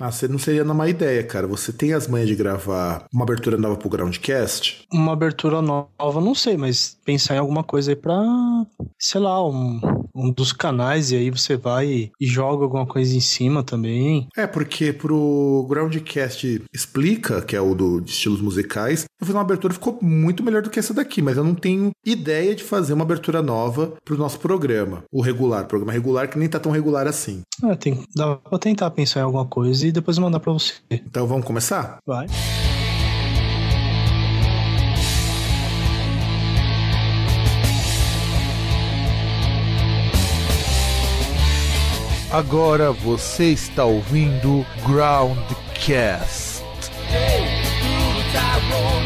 Ah, você não seria uma ideia, cara. Você tem as manhas de gravar uma abertura nova pro Groundcast? Uma abertura nova, não sei, mas pensar em alguma coisa aí pra, sei lá, um, um dos canais e aí você vai e joga alguma coisa em cima também. É, porque pro Groundcast Explica, que é o do, de estilos musicais, eu fiz uma abertura que ficou muito melhor do que essa daqui, mas eu não tenho ideia de fazer uma abertura nova pro nosso programa. O regular, programa regular, que nem tá tão regular assim. É, tem, dá pra tentar pensar em alguma coisa e depois mandar pra você. Então vamos começar? Vai. Agora você está ouvindo Groundcast. Saudações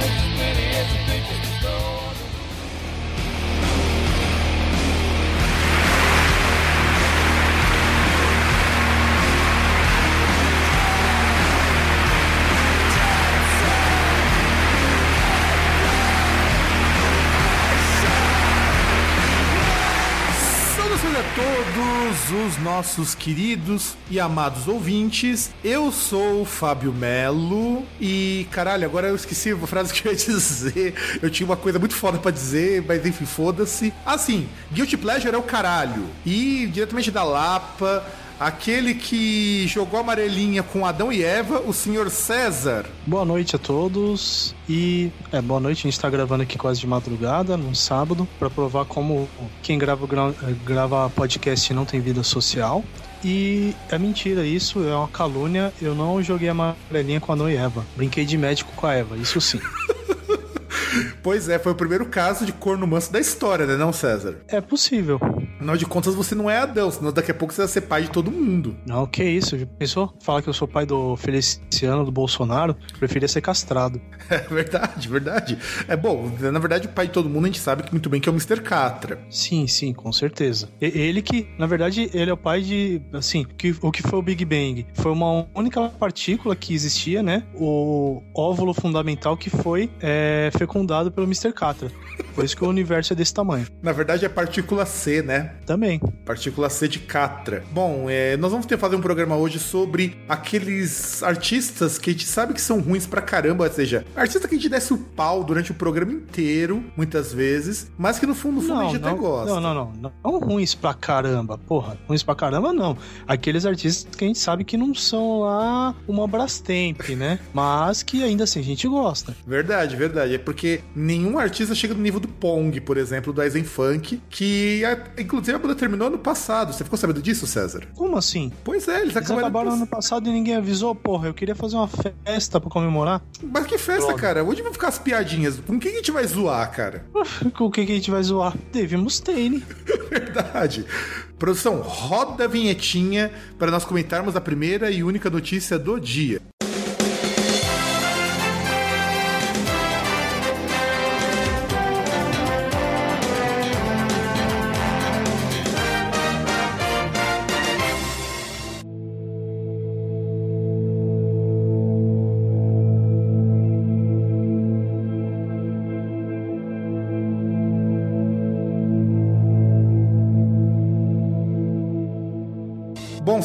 todos os nossos queridos e amados ouvintes. Eu sou o Fábio Melo e, caralho, agora eu esqueci a frase que eu ia dizer. Eu tinha uma coisa muito foda pra dizer, mas enfim, foda-se. Assim, Guilty Pleasure é o caralho. E diretamente da Lapa, aquele que jogou amarelinha com Adão e Eva, o senhor César. Boa noite a todos. E é boa noite, a gente tá gravando aqui quase de madrugada, num sábado, pra provar como quem grava, gra- grava podcast não tem vida social. E é mentira isso, é uma calúnia. Eu não joguei amarelinha com Adão e Eva. Brinquei de médico com a Eva, isso sim. Pois é, foi o primeiro caso de corno manso da história, né, não, César? É possível. Afinal de contas, você não é Adão, senão daqui a pouco você vai ser pai de todo mundo. Não, que isso? Já pensou? Falar que eu sou pai do Feliciano, do Bolsonaro, preferia ser castrado. É verdade, verdade. É bom, na verdade, o pai de todo mundo a gente sabe muito bem que é o Mr. Catra. Sim, sim, com certeza. Ele que, na verdade, ele é o pai de, assim, que, o que foi o Big Bang? Foi uma única partícula que existia, né? O óvulo fundamental que foi é, fecundado pelo Mr. Catra. Por isso que o universo é desse tamanho. Na verdade, é partícula C, né? Também. Partícula C de Catra. Bom, é, nós vamos ter fazer um programa hoje sobre aqueles artistas que a gente sabe que são ruins pra caramba, ou seja, artista que a gente desce o pau durante o programa inteiro, muitas vezes, mas que no fundo, no fundo a gente até gosta. não, não, não, não. Não ruins pra caramba, porra. Ruins pra caramba, não. Aqueles artistas que a gente sabe que não são lá uma Brastemp, né? Mas que ainda assim a gente gosta. Verdade, verdade. É porque nenhum artista chega no nível do Pong, por exemplo, do Aizen Funk, que a- inclusive a banda terminou ano passado. Você ficou sabendo disso, César? Como assim? Pois é, eles Eles acabaram. acabaram ano passado e ninguém avisou, porra. Eu queria fazer uma festa pra comemorar. Mas que festa, Droga. cara? Onde vão ficar as piadinhas? Com quem a gente vai zoar, cara? Com o que, que a gente vai zoar? Dave Mustaine. Verdade. Produção, roda a vinhetinha para nós comentarmos a primeira e única notícia do dia.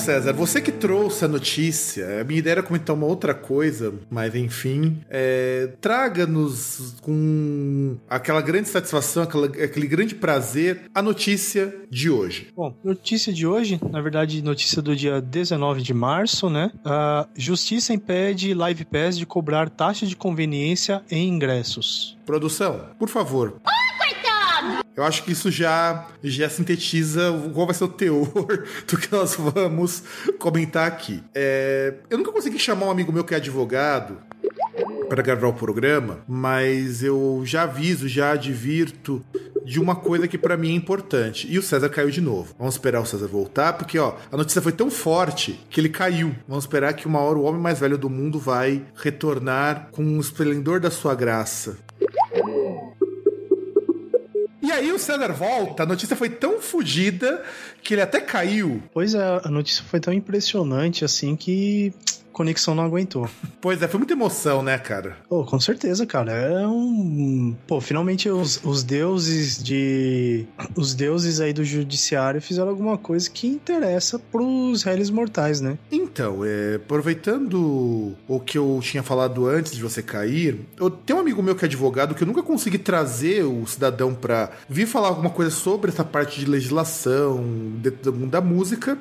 César, você que trouxe a notícia, a minha ideia era comentar uma outra coisa, mas enfim, é, traga-nos com aquela grande satisfação, aquela- aquele grande prazer, a notícia de hoje. Bom, notícia de hoje, na verdade, notícia do dia 19 de março, né? A justiça impede Live Pass de cobrar taxa de conveniência em ingressos. Produção, por favor. Eu acho que isso já, já sintetiza qual vai ser o teor do que nós vamos comentar aqui. É, eu nunca consegui chamar um amigo meu que é advogado para gravar o programa, mas eu já aviso, já advirto de uma coisa que para mim é importante. E o César caiu de novo. Vamos esperar o César voltar, porque ó, a notícia foi tão forte que ele caiu. Vamos esperar que uma hora o homem mais velho do mundo vai retornar com o esplendor da sua graça. E aí o César volta, a notícia foi tão fodida que ele até caiu. Pois é, a notícia foi tão impressionante assim que conexão não aguentou. Pois é, foi muita emoção, né, cara? Oh, com certeza, cara. É um. Pô, finalmente os, os deuses de. Os deuses aí do judiciário fizeram alguma coisa que interessa pros réis mortais, né? Então, é, aproveitando o que eu tinha falado antes de você cair, eu tenho um amigo meu que é advogado que eu nunca consegui trazer o cidadão pra vir falar alguma coisa sobre essa parte de legislação dentro do mundo da música,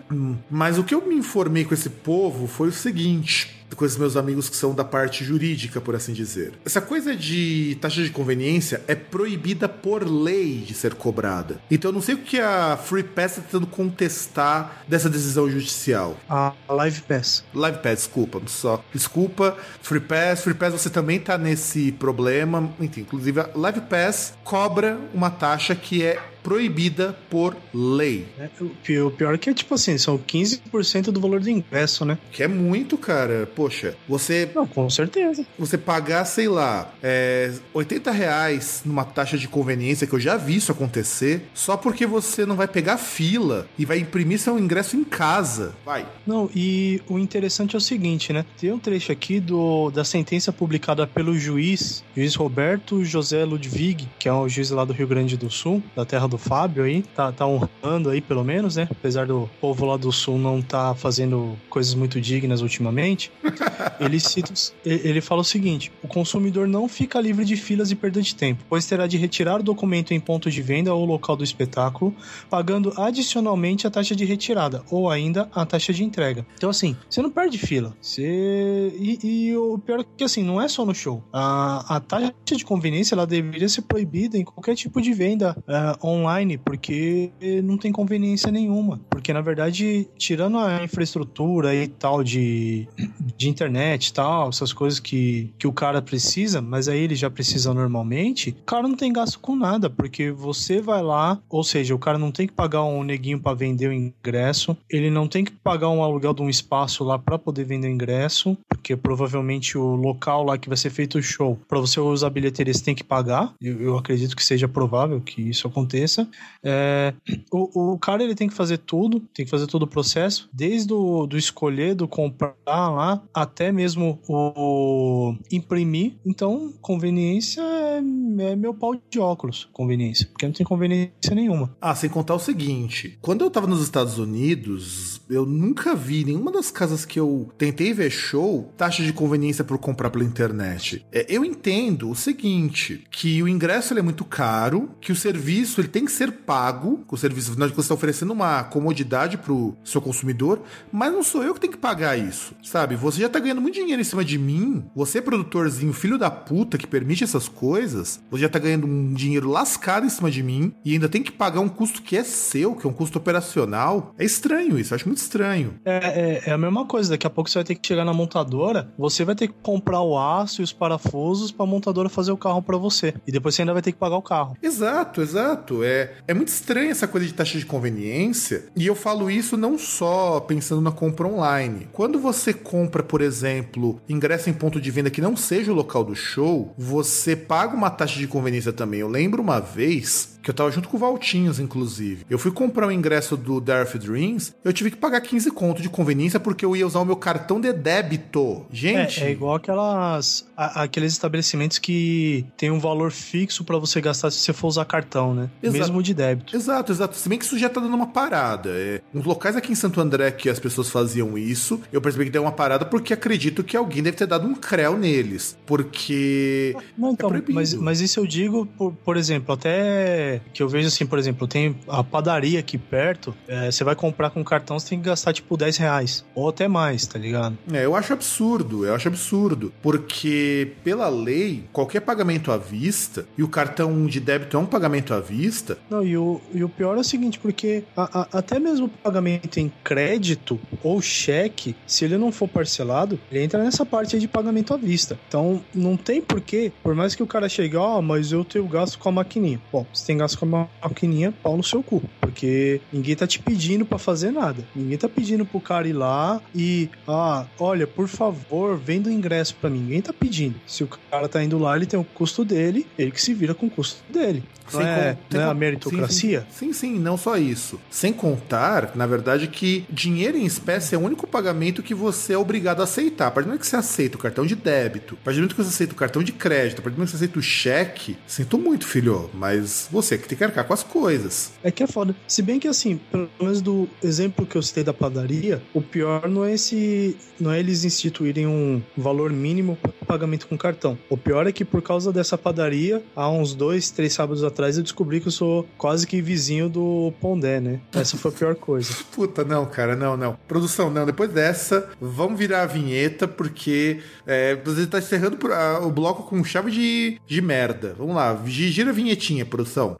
mas o que eu me informei com esse povo foi o seguinte com esses meus amigos que são da parte jurídica, por assim dizer. Essa coisa de taxa de conveniência é proibida por lei de ser cobrada. Então eu não sei o que a Free Pass está tentando contestar dessa decisão judicial. A Live Pass. Live Pass, desculpa, só. Desculpa, Free Pass. Free Pass você também tá nesse problema. Enfim, inclusive a Live Pass cobra uma taxa que é proibida por lei. É, o pior é que é tipo assim, são 15% do valor do ingresso, né? Que é muito, cara. Poxa, você. Não, com certeza. Você pagar, sei lá, é, 80 reais numa taxa de conveniência, que eu já vi isso acontecer, só porque você não vai pegar fila e vai imprimir seu ingresso em casa. Vai. Não, e o interessante é o seguinte, né? Tem um trecho aqui do, da sentença publicada pelo juiz, juiz Roberto José Ludwig, que é o juiz lá do Rio Grande do Sul, da terra do do Fábio aí, tá, tá honrando aí pelo menos, né? Apesar do povo lá do Sul não tá fazendo coisas muito dignas ultimamente, ele cita, ele fala o seguinte: o consumidor não fica livre de filas e perda de tempo, pois terá de retirar o documento em ponto de venda ou local do espetáculo, pagando adicionalmente a taxa de retirada ou ainda a taxa de entrega. Então, assim, você não perde fila. Você... E, e o pior é que, assim, não é só no show. A, a taxa de conveniência ela deveria ser proibida em qualquer tipo de venda uh, online online, porque não tem conveniência nenhuma. Porque, na verdade, tirando a infraestrutura e tal de, de internet e tal, essas coisas que, que o cara precisa, mas aí ele já precisa normalmente, o cara não tem gasto com nada, porque você vai lá, ou seja, o cara não tem que pagar um neguinho para vender o ingresso, ele não tem que pagar um aluguel de um espaço lá para poder vender o ingresso, porque provavelmente o local lá que vai ser feito o show, para você usar bilheteria, você tem que pagar. Eu, eu acredito que seja provável que isso aconteça cabeça. É, o, o cara ele tem que fazer tudo, tem que fazer todo o processo, desde o do escolher, do comprar lá, até mesmo o, imprimir. Então, conveniência é, é, meu pau de óculos, conveniência, porque não tem conveniência nenhuma. Ah, sem contar o seguinte: quando eu tava nos Estados Unidos, eu nunca vi nenhuma das casas que eu tentei ver show taxa de conveniência por comprar pela internet. É, eu entendo o seguinte: que o ingresso é muito caro, que o serviço ele tem que ser pago, com o serviço, afinal de contas, você está oferecendo uma comodidade pro seu consumidor, mas não sou eu que tenho que pagar isso, sabe? Você já tá ganhando muito dinheiro em cima de mim, você, produtorzinho, filho da puta, que permite essas coisas, você já tá ganhando um dinheiro lascado em cima de mim e ainda tem que pagar um custo que é seu, que é um custo operacional. É estranho isso, acho muito estranho. É, é, é a mesma coisa, daqui a pouco você vai ter que chegar na montadora, você vai ter que comprar o aço e os parafusos pra montadora fazer o carro para você. E depois você ainda vai ter que pagar o carro. Exato, exato. É, é, muito estranha essa coisa de taxa de conveniência, e eu falo isso não só pensando na compra online. Quando você compra, por exemplo, ingresso em ponto de venda que não seja o local do show, você paga uma taxa de conveniência também. Eu lembro uma vez que eu tava junto com o Valtinhos, inclusive. Eu fui comprar o ingresso do Darth Dreams, eu tive que pagar 15 conto de conveniência porque eu ia usar o meu cartão de débito. Gente. É, é igual aquelas. A, aqueles estabelecimentos que tem um valor fixo para você gastar se você for usar cartão, né? Exato. Mesmo de débito. Exato, exato. Se bem que isso já tá dando uma parada. É, uns locais aqui em Santo André que as pessoas faziam isso, eu percebi que deu uma parada porque acredito que alguém deve ter dado um creu neles. Porque. Não, então, é mas, mas isso eu digo, por, por exemplo, até que eu vejo assim, por exemplo, tem a padaria aqui perto, é, você vai comprar com cartão, você tem que gastar tipo 10 reais, ou até mais, tá ligado? É, eu acho absurdo, eu acho absurdo, porque pela lei, qualquer pagamento à vista, e o cartão de débito é um pagamento à vista. Não, e o, e o pior é o seguinte, porque a, a, até mesmo o pagamento em crédito ou cheque, se ele não for parcelado, ele entra nessa parte aí de pagamento à vista. Então, não tem porquê, por mais que o cara chegue, ó, oh, mas eu tenho gasto com a maquininha. Bom, você tem graça com a maquininha, pau no seu cu. Porque ninguém tá te pedindo para fazer nada. Ninguém tá pedindo pro cara ir lá e, ah, olha, por favor, venda o ingresso para mim. Ninguém tá pedindo. Se o cara tá indo lá, ele tem o custo dele, ele que se vira com o custo dele. Não Sem é, não é a meritocracia? Sim, sim, sim, não só isso. Sem contar, na verdade, que dinheiro em espécie é o único pagamento que você é obrigado a aceitar. A partir do momento que você aceita o cartão de débito, a partir do momento que você aceita o cartão de crédito, a partir do momento que você aceita o cheque, sinto muito, filho, mas você que tem que arcar com as coisas. É que é foda. Se bem que assim, pelo menos do exemplo que eu citei da padaria, o pior não é esse. não é eles instituírem um valor mínimo para pagamento com cartão. O pior é que por causa dessa padaria, há uns dois, três sábados atrás, eu descobri que eu sou quase que vizinho do Pondé, né? Essa foi a pior coisa. Puta, não, cara, não, não. Produção, não. Depois dessa, vamos virar a vinheta, porque é, você tá encerrando pro- a- o bloco com chave de, de merda. Vamos lá, gi- gira a vinhetinha, produção.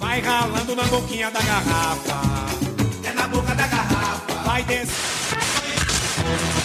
Vai ralando na boquinha da garrafa. É na boca da garrafa. Vai descer.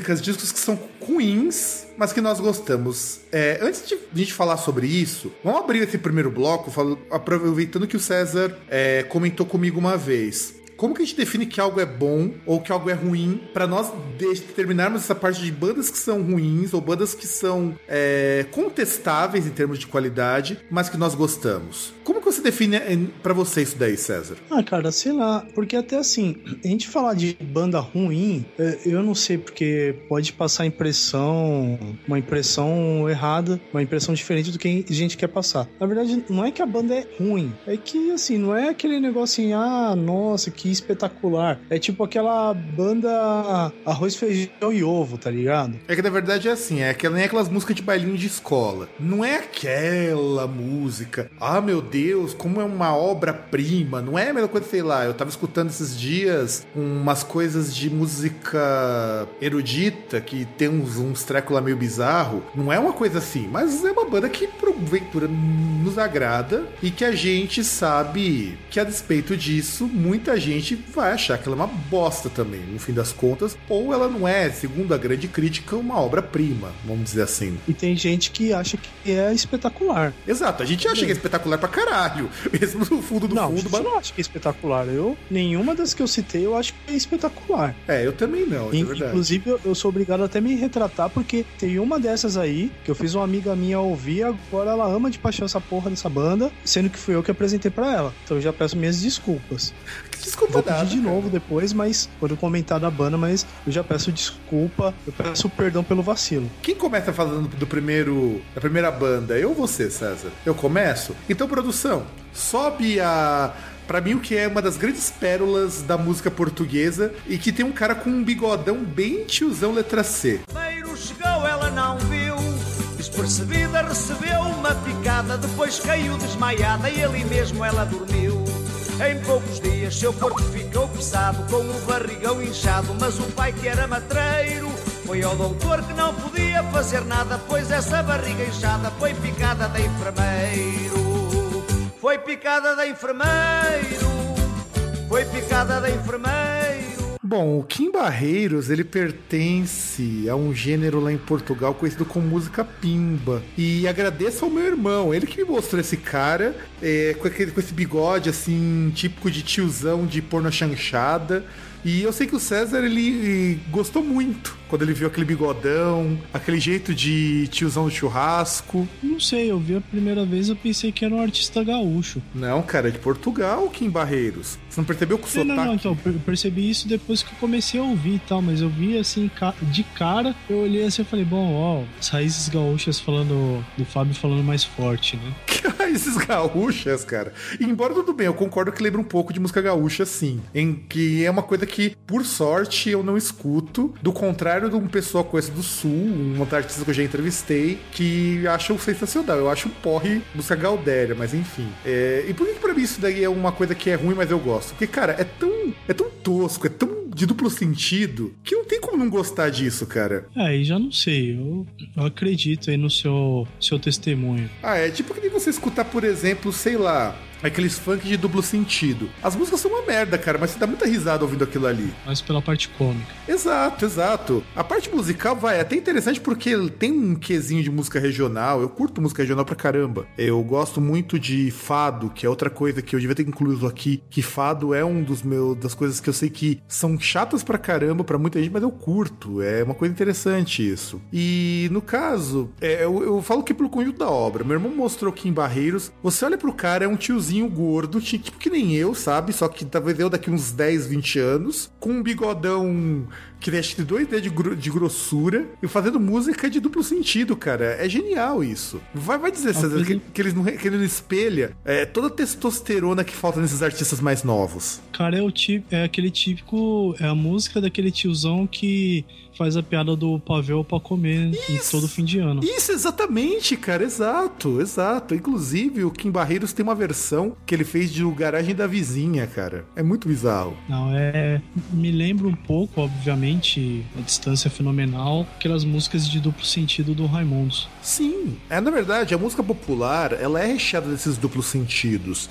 Músicas, discos que são ruins, mas que nós gostamos. É, antes de a gente falar sobre isso, vamos abrir esse primeiro bloco, falo- aproveitando que o César é, comentou comigo uma vez. Como que a gente define que algo é bom ou que algo é ruim para nós de- determinarmos essa parte de bandas que são ruins ou bandas que são é, contestáveis em termos de qualidade, mas que nós gostamos? Como que você define para você isso daí, César? Ah, cara, sei lá, porque até assim, a gente falar de banda ruim, é, eu não sei, porque pode passar impressão, uma impressão errada, uma impressão diferente do que a gente quer passar. Na verdade, não é que a banda é ruim, é que assim, não é aquele negócio assim, ah, nossa, que espetacular. É tipo aquela banda arroz, feijão e ovo, tá ligado? É que na verdade é assim, é aquela, nem aquelas músicas de bailinho de escola. Não é aquela música, ah meu Deus, como é uma obra-prima. Não é a mesma coisa, sei lá, eu tava escutando esses dias umas coisas de música erudita que tem uns, uns trecos lá meio bizarro. Não é uma coisa assim, mas é uma banda que porventura nos agrada e que a gente sabe que a despeito disso, muita gente vai achar que ela é uma bosta também, no fim das contas, ou ela não é, segundo a grande crítica, uma obra-prima, vamos dizer assim. E tem gente que acha que é espetacular. Exato, a gente acha que é espetacular pra caralho, mesmo no fundo do não, fundo. eu mas- não acho que é espetacular. Eu, nenhuma das que eu citei, eu acho que é espetacular. É, eu também não, é In- verdade. Inclusive, eu, eu sou obrigado até me retratar, porque tem uma dessas aí que eu fiz uma amiga minha ouvir, agora ela ama de paixão essa porra dessa banda, sendo que fui eu que apresentei pra ela. Então eu já peço minhas desculpas. Desculpa Vou nada, pedir de cara. novo depois, mas quando eu comentar da banda, mas eu já peço desculpa, eu peço perdão pelo vacilo. Quem começa falando do primeiro, da primeira banda? Eu ou você, César? Eu começo? Então, produção, sobe a. Pra mim, o que é uma das grandes pérolas da música portuguesa e que tem um cara com um bigodão bem tiozão letra C. Primeiro chegou, ela não viu. Despercebida, recebeu uma picada. Depois caiu desmaiada e ali mesmo ela dormiu. Em poucos dias, seu corpo ficou pesado, com o barrigão inchado. Mas o pai, que era matreiro, foi ao doutor que não podia fazer nada, pois essa barriga inchada foi picada da enfermeiro. Foi picada da enfermeiro. Foi picada da enfermeiro. Bom, o Kim Barreiros, ele pertence a um gênero lá em Portugal conhecido como música pimba. E agradeço ao meu irmão, ele que me mostrou esse cara, é, com, aquele, com esse bigode assim, típico de tiozão de porno chanchada. E eu sei que o César, ele gostou muito quando ele viu aquele bigodão, aquele jeito de tiozão do churrasco. Não sei, eu vi a primeira vez, eu pensei que era um artista gaúcho. Não, cara, é de Portugal, Kim Barreiros. Você não percebeu que o Não, não, sotaque... não, então, eu percebi isso depois que eu comecei a ouvir e tal, mas eu vi assim, de cara, eu olhei assim e falei, bom, ó, as raízes gaúchas falando, do Fábio falando mais forte, né? Que raízes gaúchas, cara. E embora tudo bem, eu concordo que lembra um pouco de música gaúcha, sim. Em que é uma coisa que, por sorte, eu não escuto. Do contrário de um pessoal com esse do sul, um outro artista que eu já entrevistei, que acham sensacional. Eu acho um porre música gaudéria, mas enfim. É... E por que, que pra mim isso daí é uma coisa que é ruim, mas eu gosto? Porque, cara, é tão, é tão tosco, é tão de duplo sentido que não tem como não gostar disso, cara. É, e já não sei. Eu, eu acredito aí no seu, seu testemunho. Ah, é tipo que nem você escutar, por exemplo, sei lá, aqueles funk de duplo sentido. As músicas são uma merda, cara, mas você dá muita risada ouvindo aquilo ali. Mas pela parte cômica. Exato, exato. A parte musical vai é até interessante porque tem um quesinho de música regional. Eu curto música regional pra caramba. Eu gosto muito de fado, que é outra coisa que eu devia ter incluído aqui. Que fado é um dos meus das coisas que eu sei que são chatas pra caramba pra muita gente, mas eu curto. É uma coisa interessante isso. E no caso, é, eu, eu falo que pelo conjunto da obra. Meu irmão mostrou aqui em Barreiros. Você olha pro cara, é um tiozinho gordo, tipo que nem eu, sabe? Só que talvez eu daqui uns 10, 20 anos, com um bigodão que tem acho que dois dedos de, gro de, grossura e fazendo música de duplo sentido, cara. É genial isso. Vai, vai dizer, César, que, que, eles não, que ele não espelha é, toda a testosterona que falta nesses artistas mais novos. Cara, é, o tipo, é aquele típico. É a música daquele tiozão que faz a piada do pavel para comer isso, em todo fim de ano. Isso, exatamente, cara, exato, exato. Inclusive, o Kim Barreiros tem uma versão que ele fez de O Garagem da Vizinha, cara. É muito bizarro. Não, é. Me lembra um pouco, obviamente, a distância fenomenal, aquelas músicas de duplo sentido do Raimundos. Sim, é na verdade, a música popular, ela é recheada desses duplos sentidos.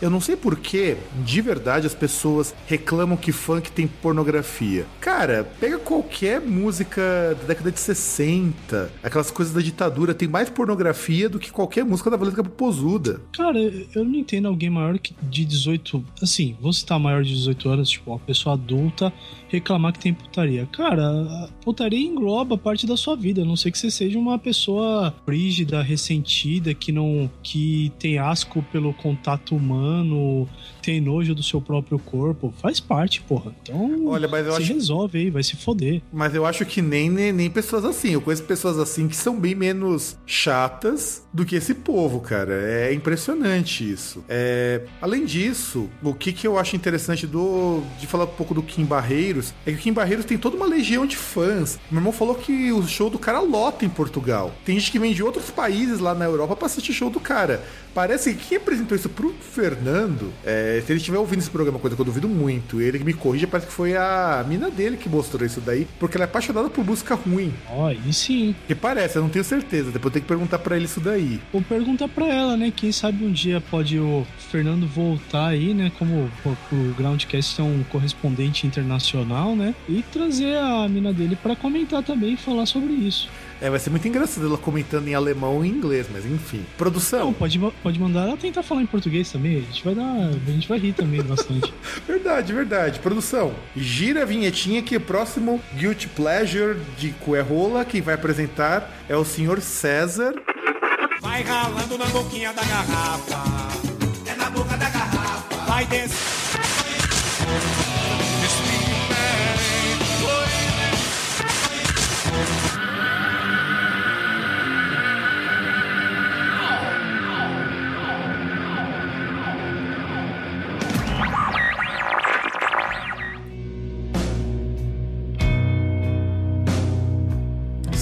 Eu não sei por que, de verdade, as pessoas reclamam que funk tem pornografia. Cara, pega qualquer música da década de 60, aquelas coisas da ditadura, tem mais pornografia do que qualquer música da Valesca Popozuda. Cara, eu não entendo alguém maior que de 18, assim, vou citar maior de 18 anos, tipo, uma pessoa adulta reclamar que tem putaria. Cara, putaria engloba parte da sua vida, a não ser que você seja uma pessoa frígida, ressentida, que não que tem asco pelo contato humano, tem nojo do seu próprio corpo, faz parte, porra. Então, Olha, mas eu se acho... resolve aí, vai se foder. Mas eu acho que nem, nem, nem pessoas assim. Eu conheço pessoas assim que são bem menos chatas do que esse povo, cara. É impressionante isso. É... Além disso, o que, que eu acho interessante do de falar um pouco do Kim Barreiros é que o Kim Barreiros tem toda uma legião de fãs. Meu irmão falou que o show do cara lota em Portugal. Tem gente que vem de outros países lá na Europa pra assistir show do cara. Parece que quem apresentou isso pro Fernando, é, se ele estiver ouvindo esse programa, coisa que eu duvido muito, ele me corrija, parece que foi a mina dele que mostrou isso daí, porque ela é apaixonada por música ruim. Ó, oh, e sim. Que parece, eu não tenho certeza, depois eu tenho que perguntar para ele isso daí. Ou perguntar para ela, né? Quem sabe um dia pode o Fernando voltar aí, né? Como o Groundcast é um correspondente internacional, né? E trazer a mina dele para comentar também e falar sobre isso. É, vai ser muito engraçado ela comentando em alemão em inglês, mas enfim. Produção. Não, pode, pode mandar ela tentar falar em português também. A gente vai dar. A gente vai rir também bastante. verdade, verdade. Produção. Gira a vinhetinha que o próximo Guilty Pleasure de Cuerrola, quem vai apresentar é o senhor César. Vai ralando na boquinha da garrafa. É na boca da garrafa. Vai descer.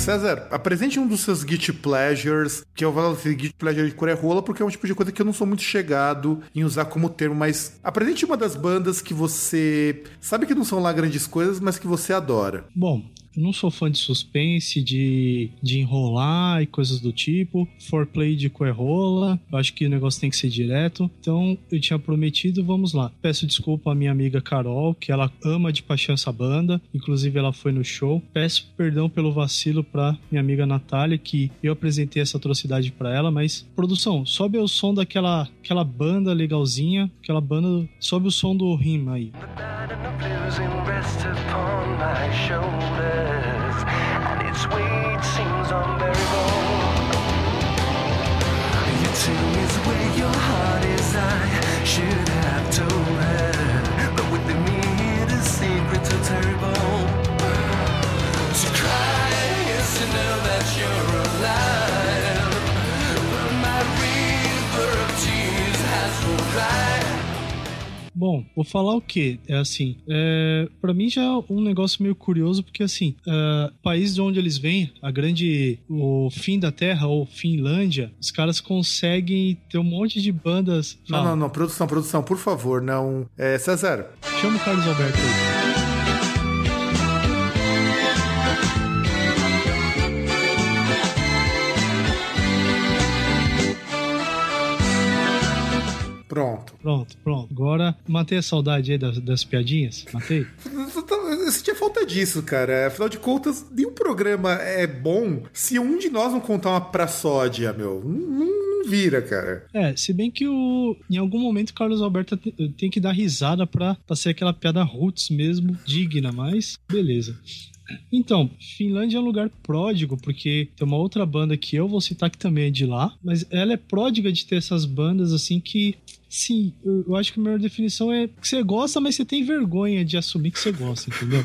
César, apresente um dos seus Git Pleasures, que eu falo assim, Git Pleasure de Corerola, porque é um tipo de coisa que eu não sou muito chegado em usar como termo, mas apresente uma das bandas que você sabe que não são lá grandes coisas, mas que você adora. Bom, eu não sou fã de suspense, de, de enrolar e coisas do tipo. Foreplay de coerrola. Eu acho que o negócio tem que ser direto. Então, eu tinha prometido, vamos lá. Peço desculpa à minha amiga Carol, que ela ama de paixão essa banda. Inclusive, ela foi no show. Peço perdão pelo vacilo pra minha amiga Natália, que eu apresentei essa atrocidade para ela. Mas, produção, sobe o som daquela aquela banda legalzinha. Aquela banda. Sobe o som do rim aí. And its weight seems unbearable. You tell me where your vou falar o quê? É assim, é, para mim já é um negócio meio curioso, porque assim, é, país de onde eles vêm, a grande, o fim da Terra ou Finlândia, os caras conseguem ter um monte de bandas. Não, não, não, produção, produção, por favor, não. É, César, Chama o Carlos Alberto aí. Pronto. Pronto, pronto. Agora matei a saudade aí das, das piadinhas. Matei? Eu sentia falta disso, cara. Afinal de contas, nenhum programa é bom se um de nós não contar uma praçódia, meu. Não, vira, cara. É, se bem que o, em algum momento o Carlos Alberto te- tem que dar risada pra, pra ser aquela piada roots mesmo, digna, mas beleza. Então, Finlândia é um lugar pródigo, porque tem uma outra banda que eu vou citar que também é de lá, mas ela é pródiga de ter essas bandas assim que. Sim, eu, eu acho que a melhor definição é que você gosta, mas você tem vergonha de assumir que você gosta, entendeu?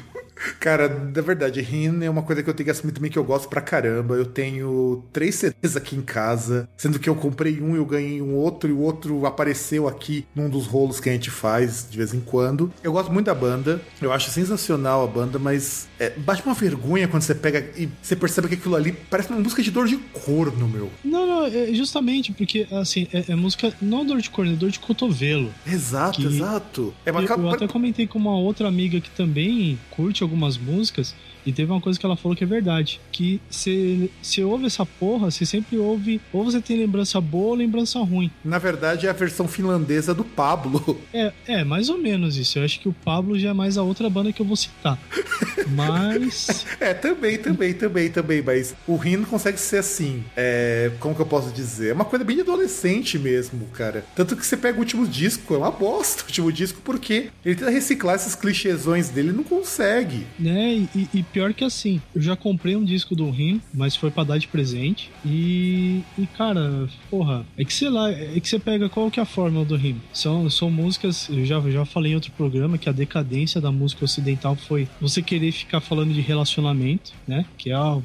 Cara, na verdade, Rin é uma coisa que eu tenho que assumir também que eu gosto pra caramba. Eu tenho três CDs aqui em casa, sendo que eu comprei um e eu ganhei um outro, e o outro apareceu aqui num dos rolos que a gente faz de vez em quando. Eu gosto muito da banda, eu acho sensacional a banda, mas é, bate uma vergonha quando você pega e você percebe que aquilo ali parece uma música de dor de corno, meu. Não, não, é justamente porque, assim, é, é música não dor de corno, é dor de cotovelo. Exato, exato. É uma Eu, eu até comentei com uma outra amiga que também curte algumas músicas e teve uma coisa que ela falou que é verdade. Que você ouve essa porra, você sempre ouve. Ou você tem lembrança boa ou lembrança ruim. Na verdade, é a versão finlandesa do Pablo. É, é, mais ou menos isso. Eu acho que o Pablo já é mais a outra banda que eu vou citar. Mas. É, também, também, também, também. Mas o Rin consegue ser assim. É, como que eu posso dizer? É uma coisa bem adolescente mesmo, cara. Tanto que você pega o último disco, é uma bosta o último disco, porque ele tenta reciclar esses clichêsões dele e não consegue. Né, e, e pior que assim, eu já comprei um disco do Rim, mas foi pra dar de presente. E, e cara, porra, é que sei lá, é que você pega qual que é a fórmula do Rim. São, são músicas, eu já, já falei em outro programa que a decadência da música ocidental foi você querer ficar falando de relacionamento, né? Que é o,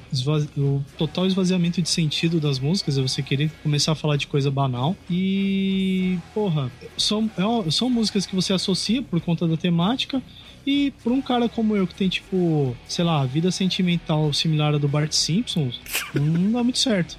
o total esvaziamento de sentido das músicas, é você querer começar a falar de coisa banal. E, porra, são, é são músicas que você associa por conta da temática. E por um cara como eu, que tem, tipo, sei lá, vida sentimental similar à do Bart Simpson, não dá muito certo.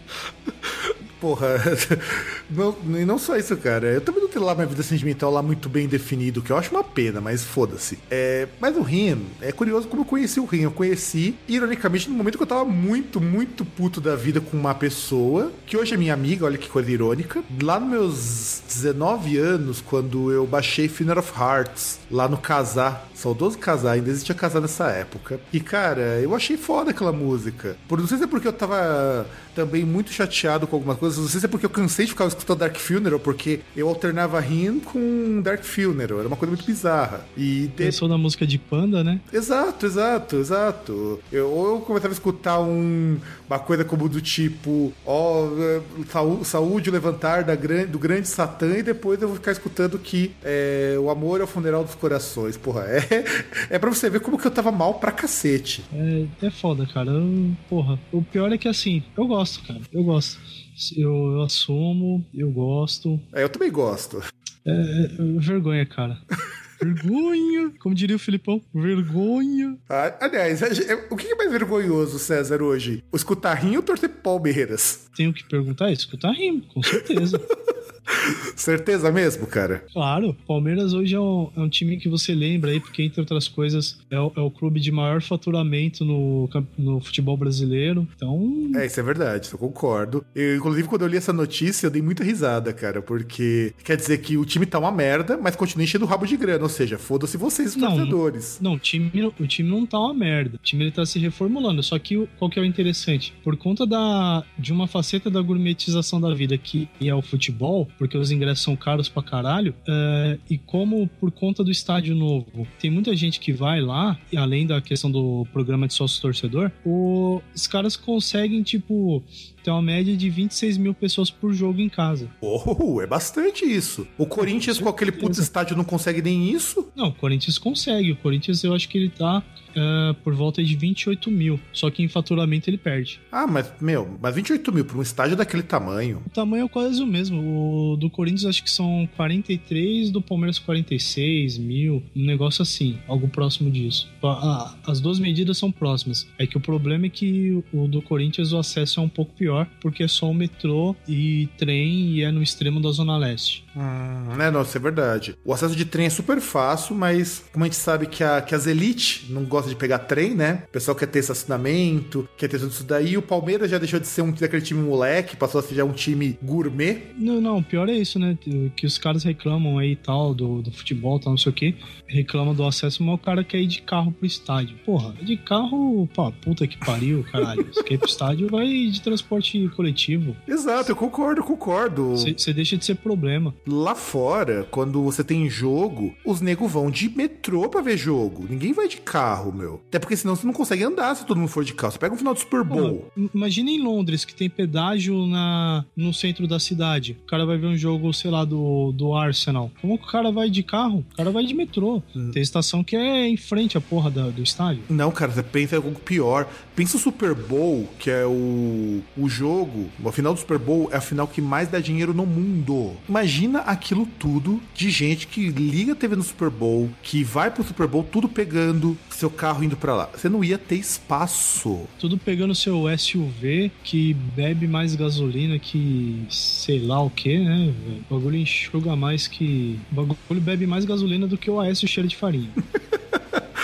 Porra, não, e não só isso, cara. Eu também não tenho lá minha vida sentimental lá muito bem definido, que eu acho uma pena, mas foda-se. É, mas o Rin, é curioso como eu conheci o Rin. Eu conheci, ironicamente, no momento que eu tava muito, muito puto da vida com uma pessoa, que hoje é minha amiga, olha que coisa irônica. Lá nos meus 19 anos, quando eu baixei Funeral of Hearts, lá no Casar, saudoso Casar, ainda existia Casar nessa época. E, cara, eu achei foda aquela música. Por, não sei se é porque eu tava também muito chateado com algumas coisas. Não sei se é porque eu cansei de ficar escutando Dark Funeral, porque eu alternava Rin com Dark Funeral. Era uma coisa muito bizarra. E de... Pensou na música de Panda, né? Exato, exato, exato. Eu, ou eu começava a escutar um, uma coisa como do tipo, ó, saú- saúde, levantar da gran- do grande Satã, e depois eu vou ficar escutando que é, o amor é o funeral dos corações. Porra, é, é pra você ver como que eu tava mal pra cacete. É, é foda, cara. Eu- porra, o pior é que assim, eu gosto, cara. Eu gosto. Eu, eu assumo, eu gosto. É, eu também gosto. É, é, vergonha, cara. Vergonha! Como diria o Filipão, vergonha. Ah, aliás, é- o que é mais vergonhoso, César, hoje? O escutar Rin ou torcer Palmeiras? Tenho que perguntar isso, escutar rimo, com certeza. Certeza mesmo, cara? Claro, Palmeiras hoje é um, é um time que você lembra aí, porque entre outras coisas é o, é o clube de maior faturamento no, no futebol brasileiro. Então, É, isso é verdade, eu concordo. Eu, inclusive, quando eu li essa notícia, eu dei muita risada, cara, porque quer dizer que o time tá uma merda, mas continua enchendo o rabo de grana, ou seja, foda-se vocês, os Não, torcedores. não, o time, não- o time não tá uma merda. O time ele tá se reformulando. Só que qual que é o interessante? Por conta da, de uma faceta da gourmetização da vida que é o futebol, porque os ingressos são caros pra caralho, é, e como por conta do estádio novo, tem muita gente que vai lá, e além da questão do programa de sócio-torcedor, os caras conseguem, tipo, ter uma média de 26 mil pessoas por jogo em casa. Oh, é bastante isso. O Corinthians, com aquele puto estádio, não consegue nem isso? Não, o Corinthians consegue. O Corinthians, eu acho que ele tá. É, por volta de 28 mil. Só que em faturamento ele perde. Ah, mas, meu, mas 28 mil pra um estádio daquele tamanho. O tamanho é quase o mesmo. O do Corinthians acho que são 43, do Palmeiras 46 mil, um negócio assim, algo próximo disso. Ah, as duas medidas são próximas. É que o problema é que o do Corinthians o acesso é um pouco pior, porque é só o metrô e trem e é no extremo da Zona Leste. Hum, né, não, isso é verdade. O acesso de trem é super fácil, mas como a gente sabe que, a, que as elites não gostam de pegar trem, né? O pessoal quer ter estacionamento, quer ter tudo isso daí. O Palmeiras já deixou de ser um daquele time moleque, passou a ser já um time gourmet. Não, não, pior é isso, né? Que os caras reclamam aí e tal, do, do futebol, tal, não sei o quê. Reclamam do acesso, mas o cara quer ir de carro pro estádio. Porra, de carro, pô, puta que pariu, caralho. Se quer ir pro estádio, vai de transporte coletivo. Exato, eu concordo, concordo. Você deixa de ser problema. Lá fora, quando você tem jogo, os negros vão de metrô pra ver jogo. Ninguém vai de carro, meu. Até porque senão você não consegue andar se todo mundo for de carro. Você pega um final do Super Bowl. Pô, imagina em Londres, que tem pedágio na, no centro da cidade. O cara vai ver um jogo, sei lá, do, do Arsenal. Como que o cara vai de carro? O cara vai de metrô. Hum. Tem estação que é em frente à porra da, do estádio. Não, cara, você pensa em algo pior. Pensa o Super Bowl, que é o, o jogo, o final do Super Bowl é a final que mais dá dinheiro no mundo. Imagina aquilo tudo de gente que liga a TV no Super Bowl, que vai pro Super Bowl, tudo pegando seu carro indo para lá. Você não ia ter espaço. Tudo pegando seu SUV que bebe mais gasolina que sei lá o que, né? O bagulho enxuga mais que. O bagulho bebe mais gasolina do que o AS cheiro de farinha.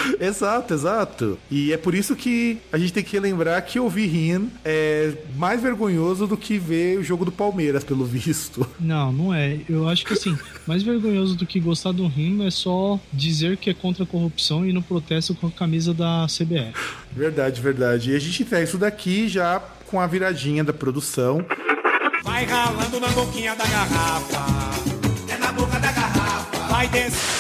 exato, exato. E é por isso que a gente tem que lembrar que ouvir Rin é mais vergonhoso do que ver o jogo do Palmeiras, pelo visto. Não, não é. Eu acho que assim, mais vergonhoso do que gostar do Rin é só dizer que é contra a corrupção e no protesto com a camisa da CBF. Verdade, verdade. E a gente tem isso daqui já com a viradinha da produção. Vai ralando na boquinha da garrafa. É na boca da garrafa. Vai descer.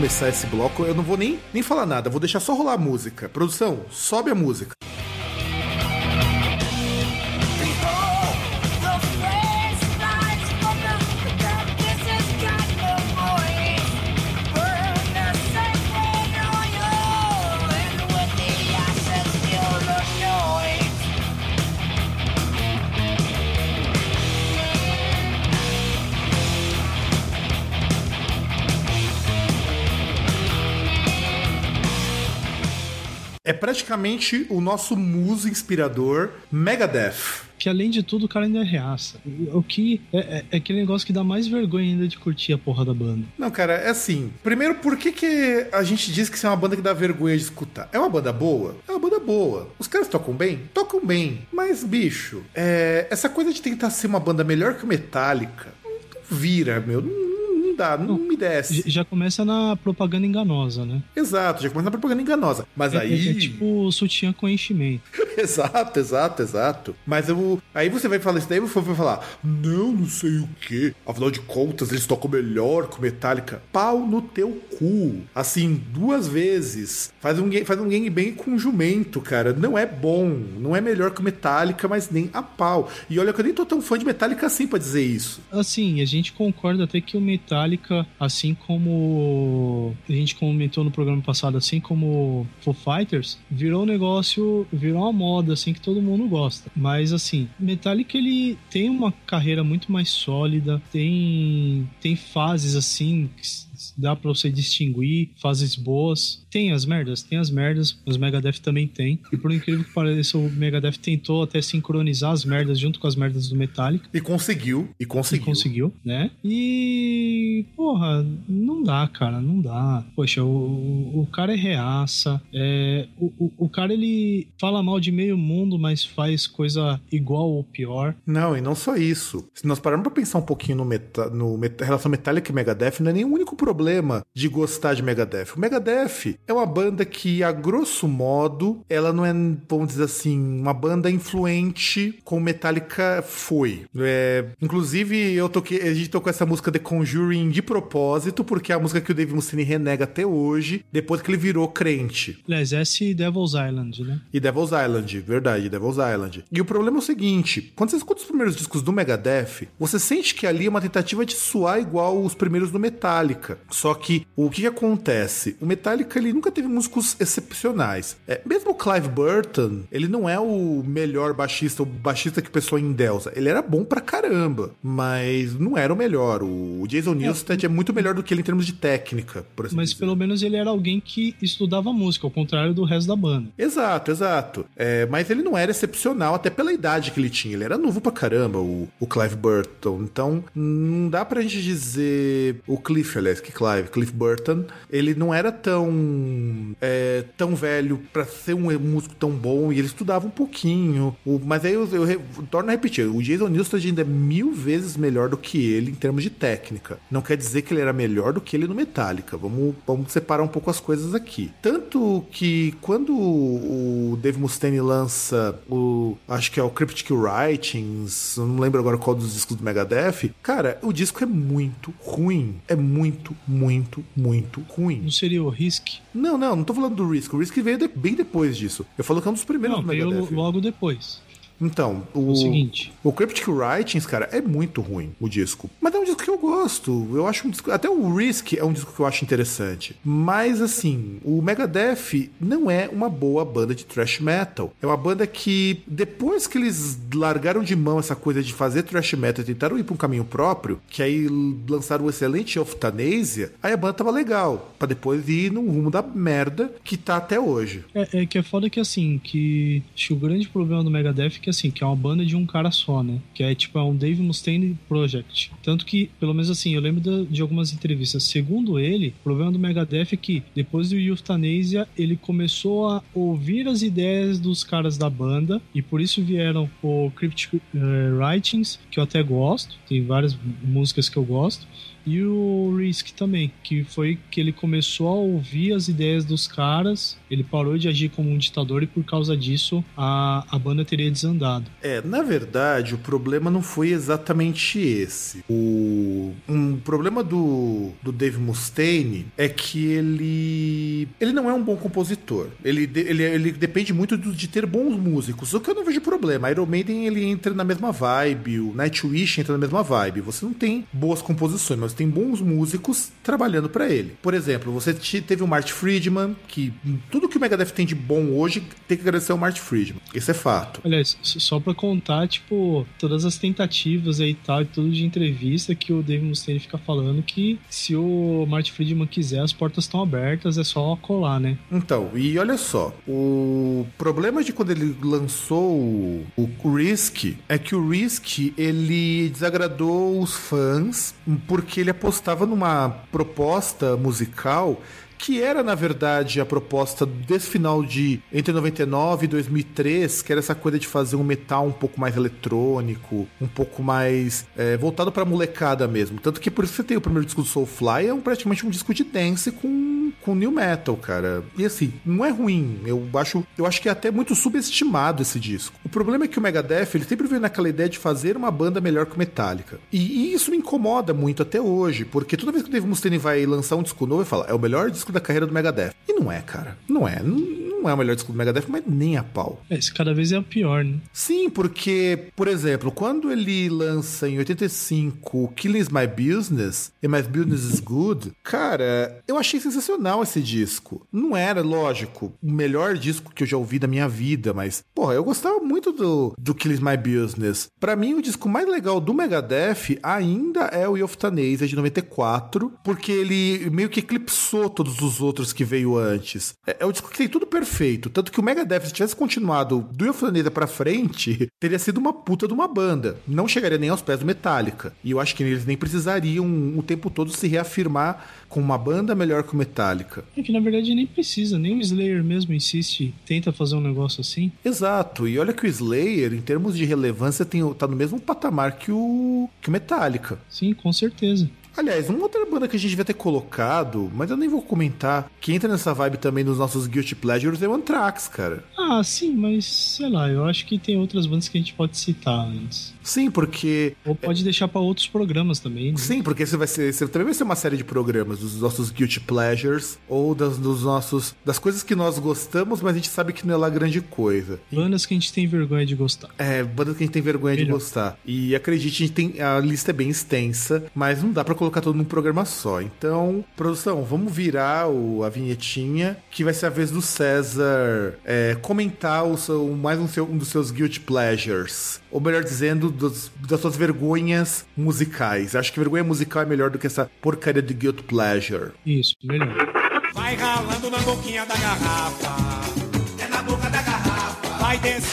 Começar esse bloco. Eu não vou nem, nem falar nada, vou deixar só rolar a música. Produção, sobe a música. É praticamente o nosso muso inspirador, Megadeth que além de tudo o cara ainda é reaça. O que é, é, é, aquele negócio que dá mais vergonha ainda de curtir a porra da banda. Não, cara, é assim. Primeiro, por que, que a gente diz que isso é uma banda que dá vergonha de escutar? É uma banda boa? É uma banda boa. Os caras tocam bem? Tocam bem. Mas, bicho, é, essa coisa de tentar ser uma banda melhor que o Metallica, não vira, meu. Não dá, não, não me desce. Já começa na propaganda enganosa, né? Exato, já começa na propaganda enganosa. Mas é, aí. É, é tipo sutiã com enchimento. exato, exato, exato. Mas eu, aí você vai falar isso daí e você vai falar: não, não sei o que. Afinal de contas, eles tocam melhor com Metallica. Pau no teu cu. Assim, duas vezes. Faz um, faz um gangbang com jumento, cara. Não é bom. Não é melhor que Metallica, mas nem a pau. E olha que eu nem tô tão fã de Metallica assim pra dizer isso. Assim, a gente concorda até que o Metallica Metallica, assim como a gente comentou no programa passado, assim como Foo Fighters, virou um negócio, virou uma moda, assim, que todo mundo gosta. Mas, assim, Metallica, ele tem uma carreira muito mais sólida, tem, tem fases, assim, dá para você distinguir fases boas. Tem as merdas, tem as merdas, os Megadeth também tem. E por incrível que pareça, o Megadeth tentou até sincronizar as merdas junto com as merdas do Metallica. E conseguiu, e conseguiu. E conseguiu, né? E porra, não dá, cara, não dá. Poxa, o, o cara é reaça, é, o, o, o cara ele fala mal de meio mundo, mas faz coisa igual ou pior. Não, e não só isso. Se nós pararmos pra pensar um pouquinho no, meta, no relação Metallica e Megadeth, não é nem o único problema de gostar de Megadeth. O Megadeth é uma banda que, a grosso modo, ela não é, vamos dizer assim, uma banda influente como Metallica foi. É, inclusive, eu toquei, a gente tocou essa música The Conjuring de propósito, porque é a música que o Dave Mustaine renega até hoje, depois que ele virou crente. Aliás, essa e Devil's Island, né? E Devil's Island, verdade, Devil's Island. E o problema é o seguinte: quando você escuta os primeiros discos do Megadeth, você sente que ali é uma tentativa de soar igual os primeiros do Metallica. Só que o que acontece? O Metallica ele nunca teve músicos excepcionais. É, mesmo o Clive Burton, ele não é o melhor baixista, o baixista que o pessoal endeusa. Ele era bom pra caramba, mas não era o melhor. O Jason Newsted é, é muito melhor do que ele em termos de técnica, por assim Mas dizer. pelo menos ele era alguém que estudava música, ao contrário do resto da banda. Exato, exato. É, mas ele não era excepcional, até pela idade que ele tinha. Ele era novo pra caramba, o, o Clive Burton. Então, não dá pra gente dizer. O Cliff, aliás, que Clive, Cliff Burton, ele não era tão. É, tão velho pra ser um músico tão bom e ele estudava um pouquinho. O, mas aí eu, eu, eu, torno a repetir: o Jason Newsted ainda é mil vezes melhor do que ele em termos de técnica. Não quer dizer que ele era melhor do que ele no Metallica. Vamos, vamos separar um pouco as coisas aqui. Tanto que quando o Dave Mustaine lança o. Acho que é o Cryptic Writings, não lembro agora qual dos discos do Megadeth. Cara, o disco é muito ruim. É muito, muito, muito ruim. Não seria o Risk? Não, não, não tô falando do Risk. O Risk veio de, bem depois disso. Eu falo que é um dos primeiros Não, do veio Megadeth. logo depois. Então, o, O seguinte. o Cryptic Writings, cara, é muito ruim o disco. Mas é um disco que eu gosto. Eu acho um disco. Até o Risk é um disco que eu acho interessante. Mas, assim, o Megadeth não é uma boa banda de thrash metal. É uma banda que, depois que eles largaram de mão essa coisa de fazer thrash metal e tentaram ir pra um caminho próprio, que aí lançaram o excelente Euthanasia, aí a banda tava legal. Pra depois ir num rumo da merda que tá até hoje. É, é que é foda que assim, que acho que o grande problema do Megadeth é que assim, que é uma banda de um cara só, né? Que é tipo, é um Dave Mustaine Project. Tanto que, pelo menos assim, eu lembro de, algumas entrevistas. Segundo ele, o problema do Megadeth é que depois do Euthanasia, ele começou a ouvir as ideias dos caras da banda e por isso vieram o Cryptic eh, Writings, que eu até gosto, tem várias músicas que eu gosto. E o Risk também, que foi que ele começou a ouvir as ideias dos caras, ele parou de agir como um ditador e por causa disso a, a banda teria desandado. É, na verdade, o problema não foi exatamente esse. O um problema do, do Dave Mustaine é que ele ele não é um bom compositor. Ele, ele, ele depende muito do- de ter bons músicos. O que eu não vejo problema. Iron Maiden ele entra na mesma vibe, o Nightwish entra na mesma vibe. Você não tem boas composições, mas tem bons músicos trabalhando pra ele. Por exemplo, você te- teve o Marty Friedman, que tudo que o Megadeth tem de bom hoje tem que agradecer ao Marty Friedman. Isso é fato. Aliás, só pra contar, tipo, todas as tentativas aí e tal, e tudo de entrevista que o Dave Mustaine fica falando que se o Martin Friedman quiser, as portas estão abertas, é só colar, né? Então, e olha só, o problema de quando ele lançou o, o Risk é que o Risk ele desagradou os fãs porque ele apostava numa proposta musical que era na verdade a proposta desse final de entre 99 e 2003, que era essa coisa de fazer um metal um pouco mais eletrônico, um pouco mais é, voltado pra molecada mesmo. Tanto que por isso você tem o primeiro disco do Soulfly, é um, praticamente um disco de dance com, com new metal, cara. E assim, não é ruim. Eu acho, eu acho que é até muito subestimado esse disco. O problema é que o Megadeth, ele sempre veio naquela ideia de fazer uma banda melhor que o Metallica. E, e isso me incomoda muito até hoje, porque toda vez que o Dave Mustaine vai lançar um disco novo, ele fala, é o melhor disco da carreira do Megadeth. E não é, cara. Não é. Não, não é o melhor disco do Megadeth, mas nem a pau. É, esse cada vez é o pior, né? Sim, porque, por exemplo, quando ele lança em 85 Killing is My Business e My Business is Good, cara, eu achei sensacional esse disco. Não era, lógico, o melhor disco que eu já ouvi da minha vida, mas, porra, eu gostava muito do, do Killing is My Business. Pra mim, o disco mais legal do Megadeth ainda é o Euthanasia de 94, porque ele meio que eclipsou todos os outros que veio antes. É, é o disco que tem tudo perfeito feito. Tanto que o Megadeth, se tivesse continuado do Euthanasia pra frente, teria sido uma puta de uma banda. Não chegaria nem aos pés do Metallica. E eu acho que eles nem precisariam o tempo todo se reafirmar com uma banda melhor que o Metallica. É que na verdade nem precisa, nem o Slayer mesmo insiste, tenta fazer um negócio assim. Exato, e olha que o Slayer, em termos de relevância, tem, tá no mesmo patamar que o, que o Metallica. Sim, com certeza. Aliás, uma outra banda que a gente devia ter colocado, mas eu nem vou comentar, que entra nessa vibe também dos nossos Guilty Pleasures é o Anthrax, cara. Ah, sim, mas sei lá, eu acho que tem outras bandas que a gente pode citar antes. Sim, porque. Ou pode deixar pra outros programas também. Né? Sim, porque esse vai ser. Esse também vai ser uma série de programas dos nossos Guilty Pleasures ou das, dos nossos. das coisas que nós gostamos, mas a gente sabe que não é lá grande coisa. Bandas que a gente tem vergonha de gostar. É, bandas que a gente tem vergonha de Melhor. gostar. E acredite, a, gente tem, a lista é bem extensa, mas não dá pra colocar tudo num programa só. Então, produção, vamos virar o, a vinhetinha, que vai ser a vez do César é, comentar o seu, mais um, seu- um dos seus Guilty Pleasures. Ou melhor dizendo, dos- das suas vergonhas musicais. Acho que vergonha musical é melhor do que essa porcaria de Guilty Pleasure. Isso, melhor. Vai ralando na boquinha da garrafa. É na boca da garrafa. Vai descer.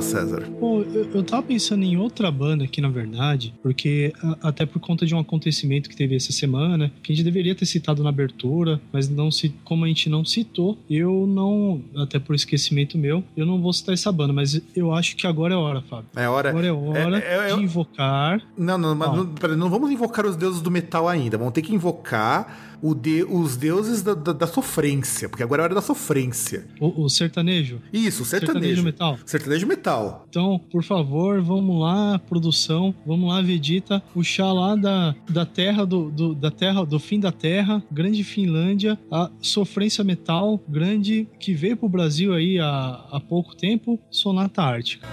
Lá, César. Pô, eu, eu tava pensando em outra banda aqui, na verdade, porque a- até por conta de um acontecimento que teve essa semana, que a gente deveria ter citado na abertura, mas não se, como a gente não citou, eu não, até por esquecimento meu, eu não vou citar essa banda, mas eu acho que agora é hora, Fábio. É hora. Agora é hora é- é- de invocar. Não, não, mas não, peraí, não vamos invocar os deuses do metal ainda. Vamos ter que invocar de- os deuses da, da- da sofrência, porque agora é a hora da sofrência. O, o sertanejo? Isso, sertanejo. Sertanejo metal. Sertanejo metal. Então, por favor, vamos lá, produção, vamos lá, Vegeta, puxar lá da, da terra do, do- da terra do fim da terra, grande Finlândia, a sofrência metal grande que veio pro Brasil aí há, há pouco tempo, Sonata Ártica.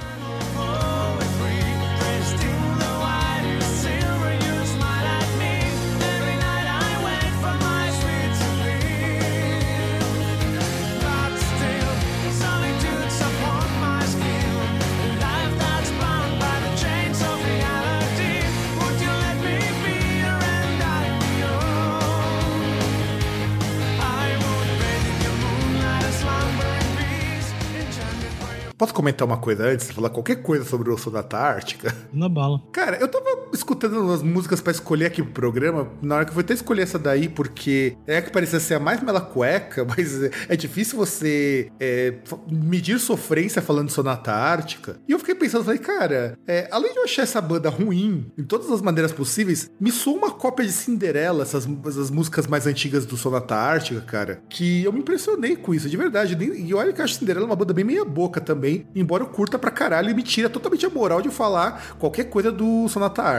Posso comentar uma coisa antes? Falar qualquer coisa sobre o Sonata Ártica? Na bala. Cara, eu tava escutando umas músicas pra escolher aqui pro programa, na hora que eu fui até escolher essa daí, porque é a que parecia ser a mais mela cueca, mas é- difícil você é, medir sofrência falando Sonata Ártica. E eu fiquei pensando, falei, cara, é, além de eu achar essa banda ruim, em todas as maneiras possíveis, me soa uma cópia de Cinderela, essas, essas músicas mais antigas do Sonata Ártica, cara, que eu me impressionei com isso, de verdade. E olha que eu acho Cinderela uma banda bem meia boca também, embora eu curta pra caralho e me tira totalmente a moral de falar qualquer coisa do Sonata Ártica.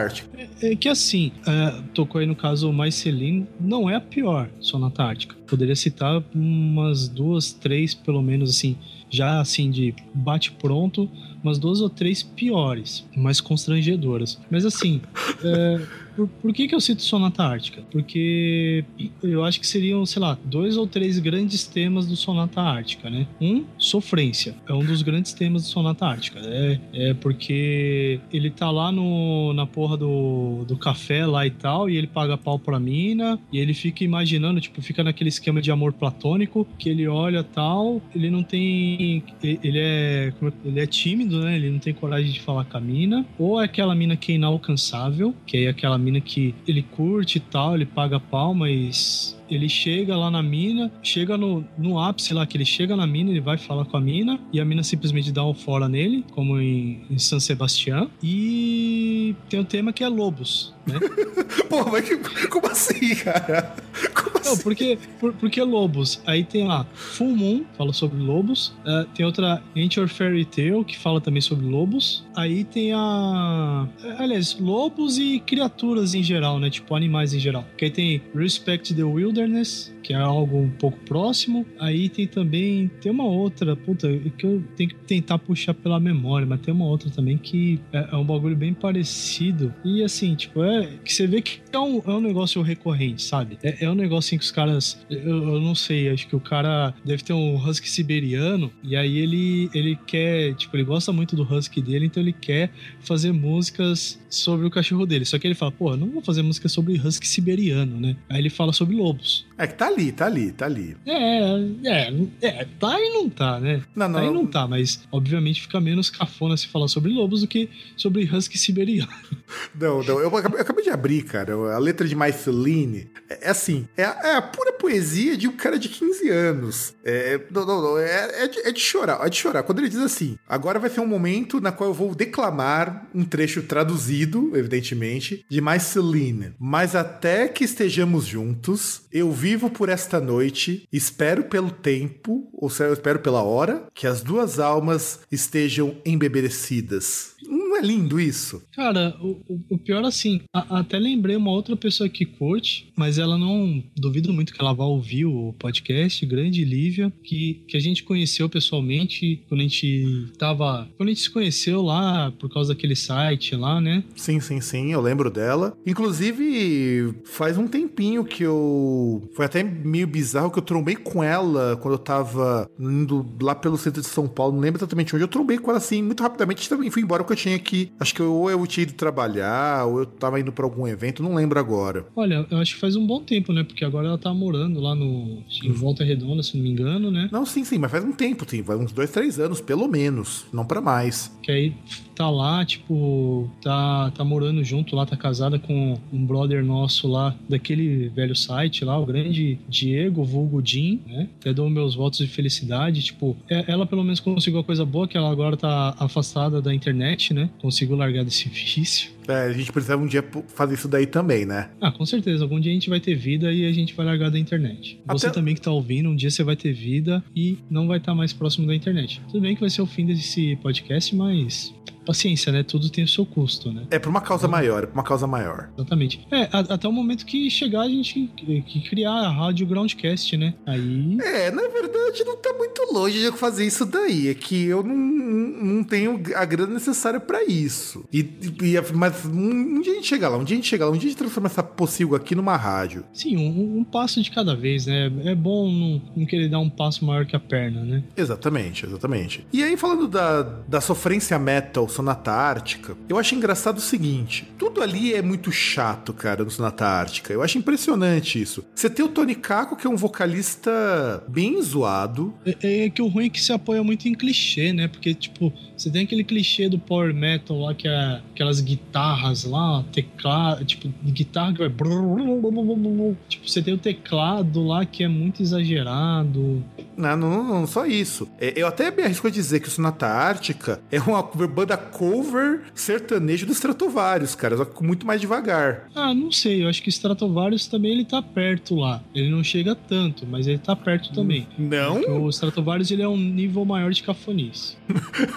É que assim, é, tocou aí no caso Mais Celine, não é a pior Sonata Ártica. Poderia citar umas duas, três, pelo menos assim, já assim de bate pronto, umas duas ou três piores, mais constrangedoras. Mas assim, é, por, por que que eu cito Sonata Ártica? Porque eu acho que seriam, sei lá, dois ou três grandes temas do Sonata Ártica, né? Um, sofrência. É um dos grandes temas do Sonata Ártica. É, é porque ele tá lá no, na porra do, do café lá e tal, e ele paga pau pra mina, e ele fica imaginando, tipo, fica naquele esquema de amor platônico, que ele olha tal, ele não tem. Ele é. é- Ele é tímido, né? Ele não tem coragem de falar com a mina. Ou é aquela mina que é inalcançável, que é aquela mina que ele curte e tal, ele paga pau, mas ele chega lá na mina, chega no, no ápice lá, que ele chega na mina, ele vai falar com a mina, e a mina simplesmente dá um fora nele, como em, em San Sebastián. E tem um tema que é lobos, né? Pô, mas que, como assim, cara? Não, porque, por, porque lobos. Aí tem lá Full Moon, fala sobre lobos. Uh, tem outra Ancient Fairy Tale, que fala também sobre lobos. Aí tem a. Aliás, lobos e criaturas em geral, né? Tipo, animais em geral. Que aí tem Respect the Wilderness, que é algo um pouco próximo. Aí tem também. Tem uma outra, puta, que eu tenho que tentar puxar pela memória, mas tem uma outra também que é, é um bagulho bem parecido. E assim, tipo, é. Que você vê que é um, é um negócio recorrente, sabe? É, é um negócio assim que os caras. Eu, eu não sei, acho que o cara deve ter um husky siberiano. E aí ele, ele quer. Tipo, ele gosta muito do husky dele, então ele quer fazer músicas sobre o cachorro dele. Só que ele fala, pô, não vou fazer música sobre husky siberiano, né? Aí ele fala sobre lobos. É que tá ali, tá ali, tá ali. É, é, é, tá e não tá, né? Não, não. Tá e não tá, mas obviamente fica menos cafona se falar sobre lobos do que sobre husky siberiano. Não, não, eu acabei, eu acabei de abrir, cara, a letra de My é, é assim, é, é, a pura poesia de um cara de 15 anos. É, não, não, não, é, é, de, é de chorar, é de chorar. Quando ele diz assim, agora vai ser um momento na qual eu vou declamar um trecho traduzido, evidentemente, de My Celine. Mas até que estejamos juntos, eu vivo por esta noite, espero pelo tempo, ou seja, eu espero pela hora, que as duas almas estejam embebedecidas. Não é lindo isso? Cara, o, o pior assim, a, até lembrei uma outra pessoa que curte, mas ela não. Duvido muito que ela vá ouvir o podcast, grande Lívia, que, que a gente conheceu pessoalmente quando a gente tava. Quando a gente se conheceu lá por causa daquele site lá, né? Sim, sim, sim, eu lembro dela. Inclusive, faz um tempinho que eu. Foi até meio bizarro que eu trombei com ela quando eu tava indo lá pelo centro de São Paulo, não lembro exatamente onde. Eu trombei com ela assim, muito rapidamente também fui embora porque eu tinha que. Acho que ou eu tinha ido trabalhar, ou eu tava indo pra algum evento, não lembro agora. Olha, eu acho que faz um bom tempo, né? Porque agora ela tá morando lá no. em Volta Redonda, se não me engano, né? Não, sim, sim, mas faz um tempo, sim. Faz uns dois, três anos, pelo menos. Não pra mais. Que aí tá lá, tipo, tá, tá morando junto lá, tá casada com um brother nosso lá, daquele velho site lá, o grande Diego, vulgo Jim, né? Até dou meus votos de felicidade. Tipo, é- ela pelo menos conseguiu a coisa boa, que ela agora tá afastada da internet, né? Conseguiu largar desse vício. É, a gente precisava um dia fazer isso daí também, né? Ah, com certeza. Algum dia a gente vai ter vida e a gente vai largar da internet. Você Até- também que tá ouvindo, um dia você vai ter vida e não vai estar mais próximo da internet. Tudo bem que vai ser o fim desse podcast, mas paciência, né? Tudo tem o seu custo, né? É pra uma causa maior, é pra uma causa maior. Exatamente. É, a- até o momento que chegar a gente que que criar a rádio Groundcast, né? Aí. É, na verdade, não tá muito longe de eu fazer isso daí. É que eu não, não tenho a grana necessária pra isso. E, e- mas um, um dia a gente chega lá, um dia a gente chega lá, um dia a gente transforma essa pocilga aqui numa rádio. Sim, um, um passo de cada vez, né? É bom não, não querer dar um passo maior que a perna, né? Exatamente, exatamente. E aí, falando da, da sofrência metal Sonata Ártica, eu acho engraçado o seguinte: tudo ali é muito chato, cara, no Sonata Ártica. Eu acho impressionante isso. Você tem o Tony Kako, que é um vocalista bem zoado. É, é que o ruim é que se apoia muito em clichê, né? Porque, tipo, você tem aquele clichê do power metal lá, que é aquelas guitarras lá, teclado, tipo, guitarra que vai. Tipo, você tem o teclado lá que é muito exagerado. Não, não, não, só isso. É, eu até me arrisco a dizer que o Sonata Ártica é uma banda cover sertanejo do Stratovarius, cara, só que com muito mais devagar. Ah, não sei, eu acho que Stratovarius também ele tá perto lá. Ele não chega tanto, mas ele tá perto também. Não? Porque o Stratovarius ele é um nível maior de cafonice.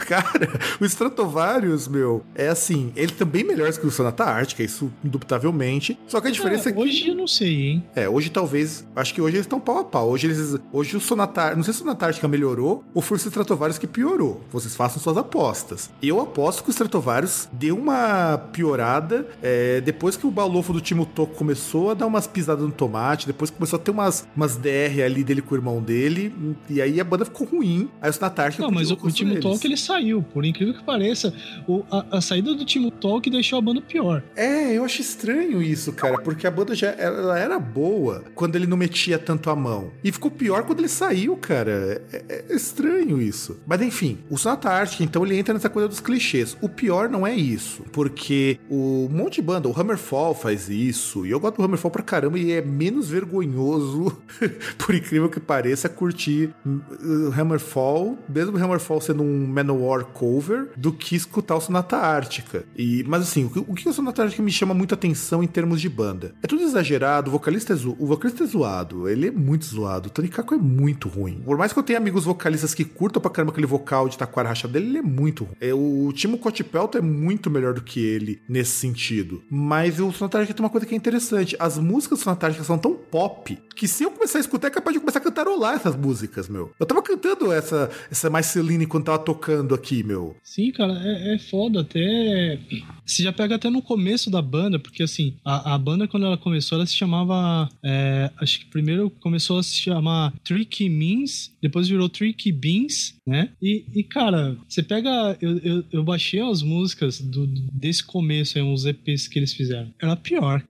Cara, o Stratovarius, meu, é assim, ele também melhor que o Sonata Ártica, isso indubitavelmente. Só que a diferença é, É, que. hoje eu não sei, hein? É, hoje talvez. Acho que hoje eles estão pau a pau. Hoje eles. Hoje o Sonatar. Não sei se o Sonata Ártica melhorou ou foi o Stratovarius que piorou. Vocês façam suas apostas. Eu aposto que o Stratovarius deu uma piorada é, depois que o balofo do Timo Toco começou a dar umas pisadas no tomate, depois começou a ter umas, umas DR ali dele com o irmão dele. E aí a banda ficou ruim. Aí o Sonata Ártica Não, mas o, o Timo. Talk ele saiu, por incrível que pareça. o- a, a saída do Timo Talk deixou a banda pior. É, eu acho estranho isso, cara, porque a banda já ela era boa quando ele não metia tanto a mão. E ficou pior quando ele saiu, cara. É, é- é estranho isso. Mas enfim, o Sonata Ártica, então, ele entra nessa coisa dos clichês. O pior não é isso, porque o monte de banda, o Hammerfall faz isso, e eu gosto do Hammerfall pra caramba, e é menos vergonhoso, por incrível que pareça, curtir uh, Hammerfall, mesmo o Hammerfall sendo um Manowar cover, do que escutar o Sonata Ártica. E, mas assim, o que o, Sonata Ártica me chama muito atenção em termos de banda? É tudo exagerado, o vocalista é, zo o vocalista é zoado, ele é muito zoado, o Tony Kako é muito ruim. Por mais que eu tenha amigos vocalistas que curtam pra caramba aquele vocal de taquara rachada dele, ele é muito ruim. É, o Timo Cotipelto é muito melhor do que ele nesse sentido. Mas o Sonatártica tem uma coisa que é interessante. As músicas do Sonatártica são tão pop que se eu começar a escutar, é capaz de começar a cantarolar essas músicas, meu. Eu tava cantando essa, essa mais Celine quando tava tocando aqui, meu. Sim, cara, é, é foda até. Você já pega até no começo da banda, porque assim, a, a banda quando ela começou, ela se chamava. É, acho que primeiro começou a se chamar Tricky Means, depois virou Tricky Beans, né? E, e cara, você pega. Eu, eu, eu baixei as músicas do, desse começo, aí, uns EPs que eles fizeram. Era pior.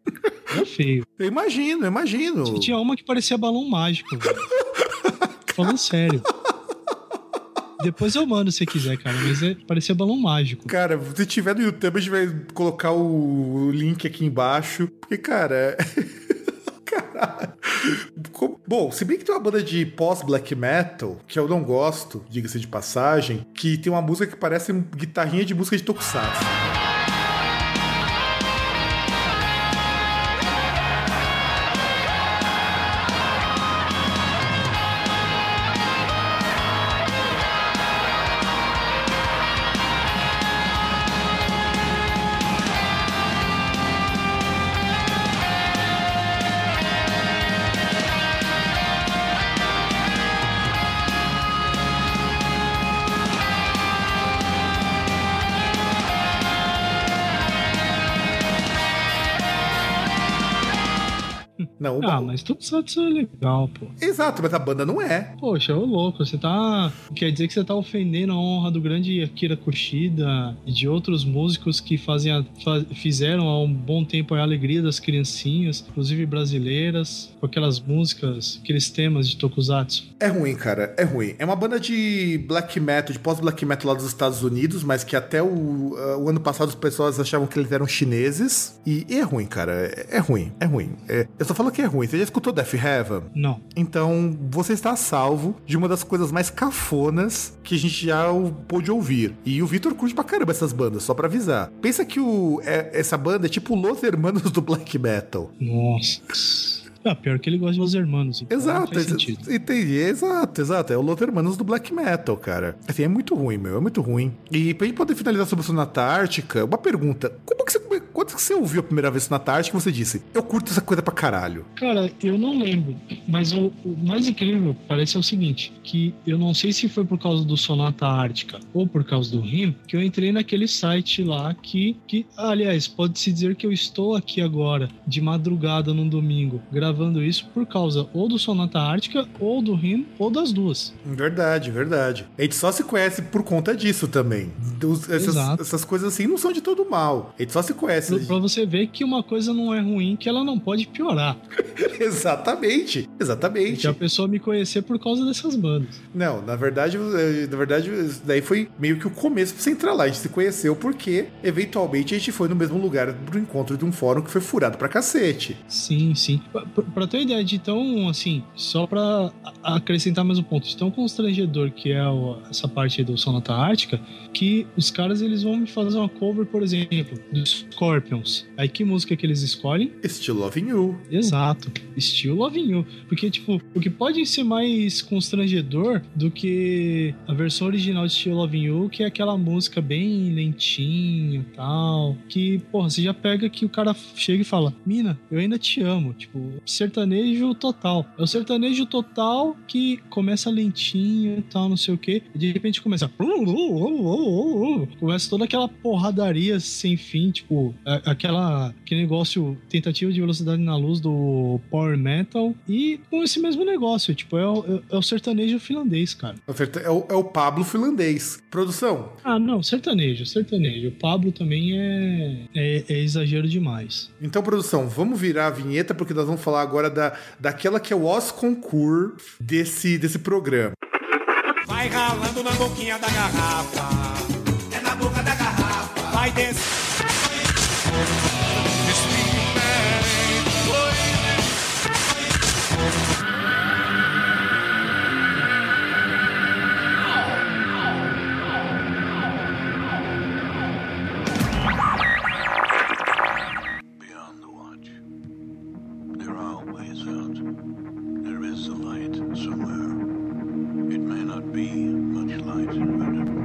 Era feio. Eu imagino, eu imagino. Tinha uma que parecia balão mágico. Falando sério. Depois eu mando se quiser, cara. Mas é, parecia balão mágico. Cara, se tiver no YouTube, a gente vai colocar o link aqui embaixo. Porque, cara. Caralho. Bom, se bem que tem uma banda de pós-black metal, que eu não gosto, diga-se de passagem, que tem uma música que parece guitarrinha de música de Tokusatsu. Ah, mas Tokusatsu é legal, pô. Exato, mas a banda não é. Poxa, ô louco, você tá. Quer dizer que você tá ofendendo a honra do grande Akira Kushida e de outros músicos que fazem a... fizeram há um bom tempo a alegria das criancinhas, inclusive brasileiras, com aquelas músicas, aqueles temas de Tokusatsu. É ruim, cara, é ruim. É uma banda de black metal, de pós-black metal lá dos Estados Unidos, mas que até o, uh, o ano passado as pessoas achavam que eles eram chineses. E, e é ruim, cara. É, é ruim, é ruim. É, eu só falo que é ruim. Você já escutou Death Heaven? Não. Então, você está salvo de uma das coisas mais cafonas que a gente já pôde ouvir. E o Vitor curte pra caramba essas bandas, só pra avisar. Pensa que o, é, essa banda é tipo Los Hermanos do Black Metal. Nossa. Ah, pior que ele gosta de Los Hermanos. Então exato. Exato, exato. É o Los Hermanos do Black Metal, cara. Assim, é muito ruim, meu. É muito ruim. E pra gente poder finalizar sobre o Sonata Ártica, uma pergunta. Como que você. Quando que você ouviu a primeira vez Sonata Ártica você disse, eu curto essa coisa pra caralho? Cara, eu não lembro. Mas o, o mais incrível parece é o seguinte: que eu não sei se foi por causa do Sonata Ártica ou por causa do Rim, que eu entrei naquele site lá que, que aliás, pode-se dizer que eu estou aqui agora, de madrugada num domingo, gravando gravando isso por causa ou do Sonata Ártica, ou do Rim, ou das duas. Verdade, verdade. A gente só se conhece por conta disso também. Dos, essas, essas, coisas assim não são de todo mal. A gente só se conhece. Pra, pra você ver que uma coisa não é ruim, que ela não pode piorar. exatamente, exatamente. Que a pessoa me conhecer por causa dessas bandas. Não, na verdade, eh, na verdade, daí foi meio que o começo pra você entrar lá. A gente se conheceu porque, eventualmente, a gente foi no mesmo lugar pro encontro de um fórum que foi furado pra cacete. Sim, sim para ter uma ideia de tão, assim, só para acrescentar mais um ponto, de tão constrangedor que é o, essa parte do Sonata Ártica, que os caras eles vão me fazer uma cover, por exemplo, dos Scorpions. Aí que música que eles escolhem? Still Loving You. Exato, Still Loving You. Porque, tipo, o que pode ser mais constrangedor do que a versão original de Still Loving You, que é aquela música bem lentinha e tal, que, porra, você já pega que o cara chega e fala, Mina, eu ainda te amo. Tipo, sertanejo total. É o sertanejo total que começa lentinho e tal, não sei o que, e de repente começa. Começa toda aquela porradaria sem fim, tipo, aquela, aquele negócio, tentativa de velocidade na luz do Power Metal, e com esse mesmo negócio, tipo, é o, é o sertanejo finlandês, cara. É o, é o Pablo finlandês. Produção. Ah, não, sertanejo, sertanejo. O Pablo também é, é, é exagero demais. Então, produção, vamos virar a vinheta, porque nós vamos falar agora da, daquela que é o Os Concur desse, desse programa. Vai ralando na boquinha da garrafa. É na boca da garrafa vai descer. eyes and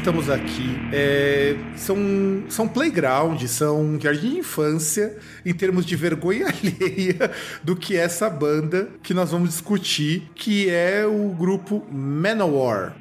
estamos aqui é, são, são playground, são jardim de infância em termos de vergonha alheia do que é essa banda que nós vamos discutir, que é o grupo Manowar.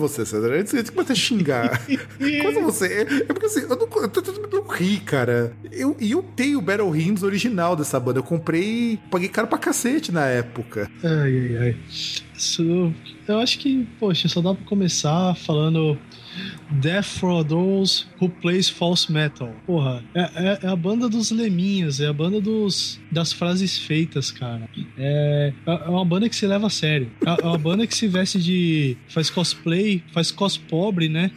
Você, César. Antes de começar a xingar. Começa você. É porque assim, eu, não, eu tô tentando não rir, cara. Eu, e eu tenho o Battle Hymns original dessa banda. Eu comprei. Paguei caro pra cacete na época. Ai, ai, ai. Isso, eu acho que, poxa, só dá pra começar falando Death for Those Who Plays False Metal. Porra, é, é- é a banda dos leminhos, é a banda dos, das frases feitas, cara. É, é uma banda que se leva a sério. É é uma banda que se veste de. faz cosplay, faz cos pobre, né?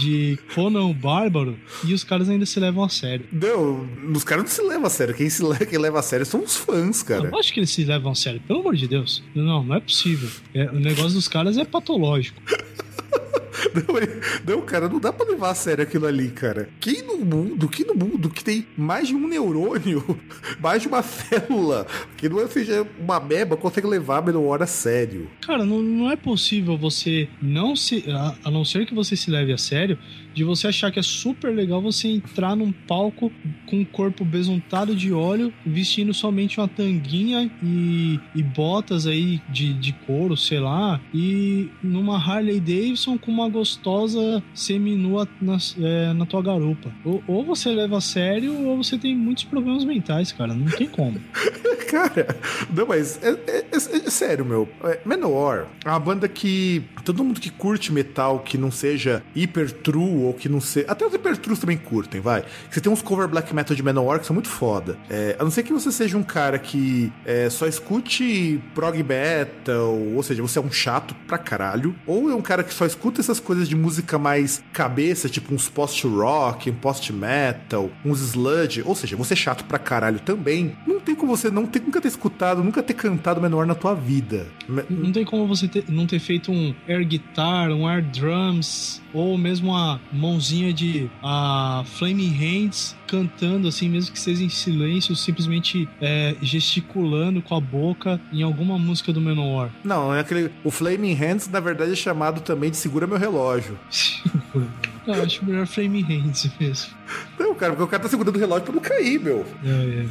De Conan o Bárbaro, e os caras ainda se levam a sério. Não, os caras não se levam a sério. Quem se leva, quem leva a sério são os fãs, cara. Eu acho que eles se levam a sério, pelo amor de Deus. Não, não é possível. É, o negócio dos caras é patológico. Não, não, cara, não dá pra levar a sério aquilo ali, cara. Quem no mundo, quem no mundo que tem mais de um neurônio, mais de uma célula, que não seja uma meba, consegue levar a menor a sério? Cara, não, não é possível você não se. A, a não ser que você se leve a sério, de você achar que é super legal você entrar num palco com o corpo besuntado de óleo, vestindo somente uma tanguinha e, e botas aí de, de couro, sei lá, e numa Harley Davidson com uma gostosa seminua na, é, na tua garupa. Ou, ou você leva a sério, ou você tem muitos problemas mentais, cara. Não tem como. Cara, não, mas é, é- é- é sério, meu. É, é uma banda que todo mundo que curte metal, que não seja hiper true ou que não seja. Até os hiper trues também curtem, vai. Você tem uns cover black metal de Manowar que são muito foda. É, a não ser que você seja um cara que é, só escute prog metal, ou seja, você é um chato pra caralho, ou é um cara que só escuta essas coisas de música mais cabeça, tipo uns post-rock, um post-metal, uns sludge, ou seja, você é chato pra caralho também, não tem como você não ter, nunca ter escutado, nunca ter cantado menor na tua vida. Não tem como você ter- não ter feito um air guitar, um air drums, ou mesmo a mãozinha de a Flaming Hands cantando assim, mesmo que seja em silêncio, simplesmente é, gesticulando com a boca em alguma música do Menor. Não, é aquele. O Flaming Hands, na verdade, é chamado também de Segura Meu Relógio. Eu acho melhor Flaming Hands mesmo. Não, cara, porque o cara tá segurando o relógio pra não cair, meu. É, é.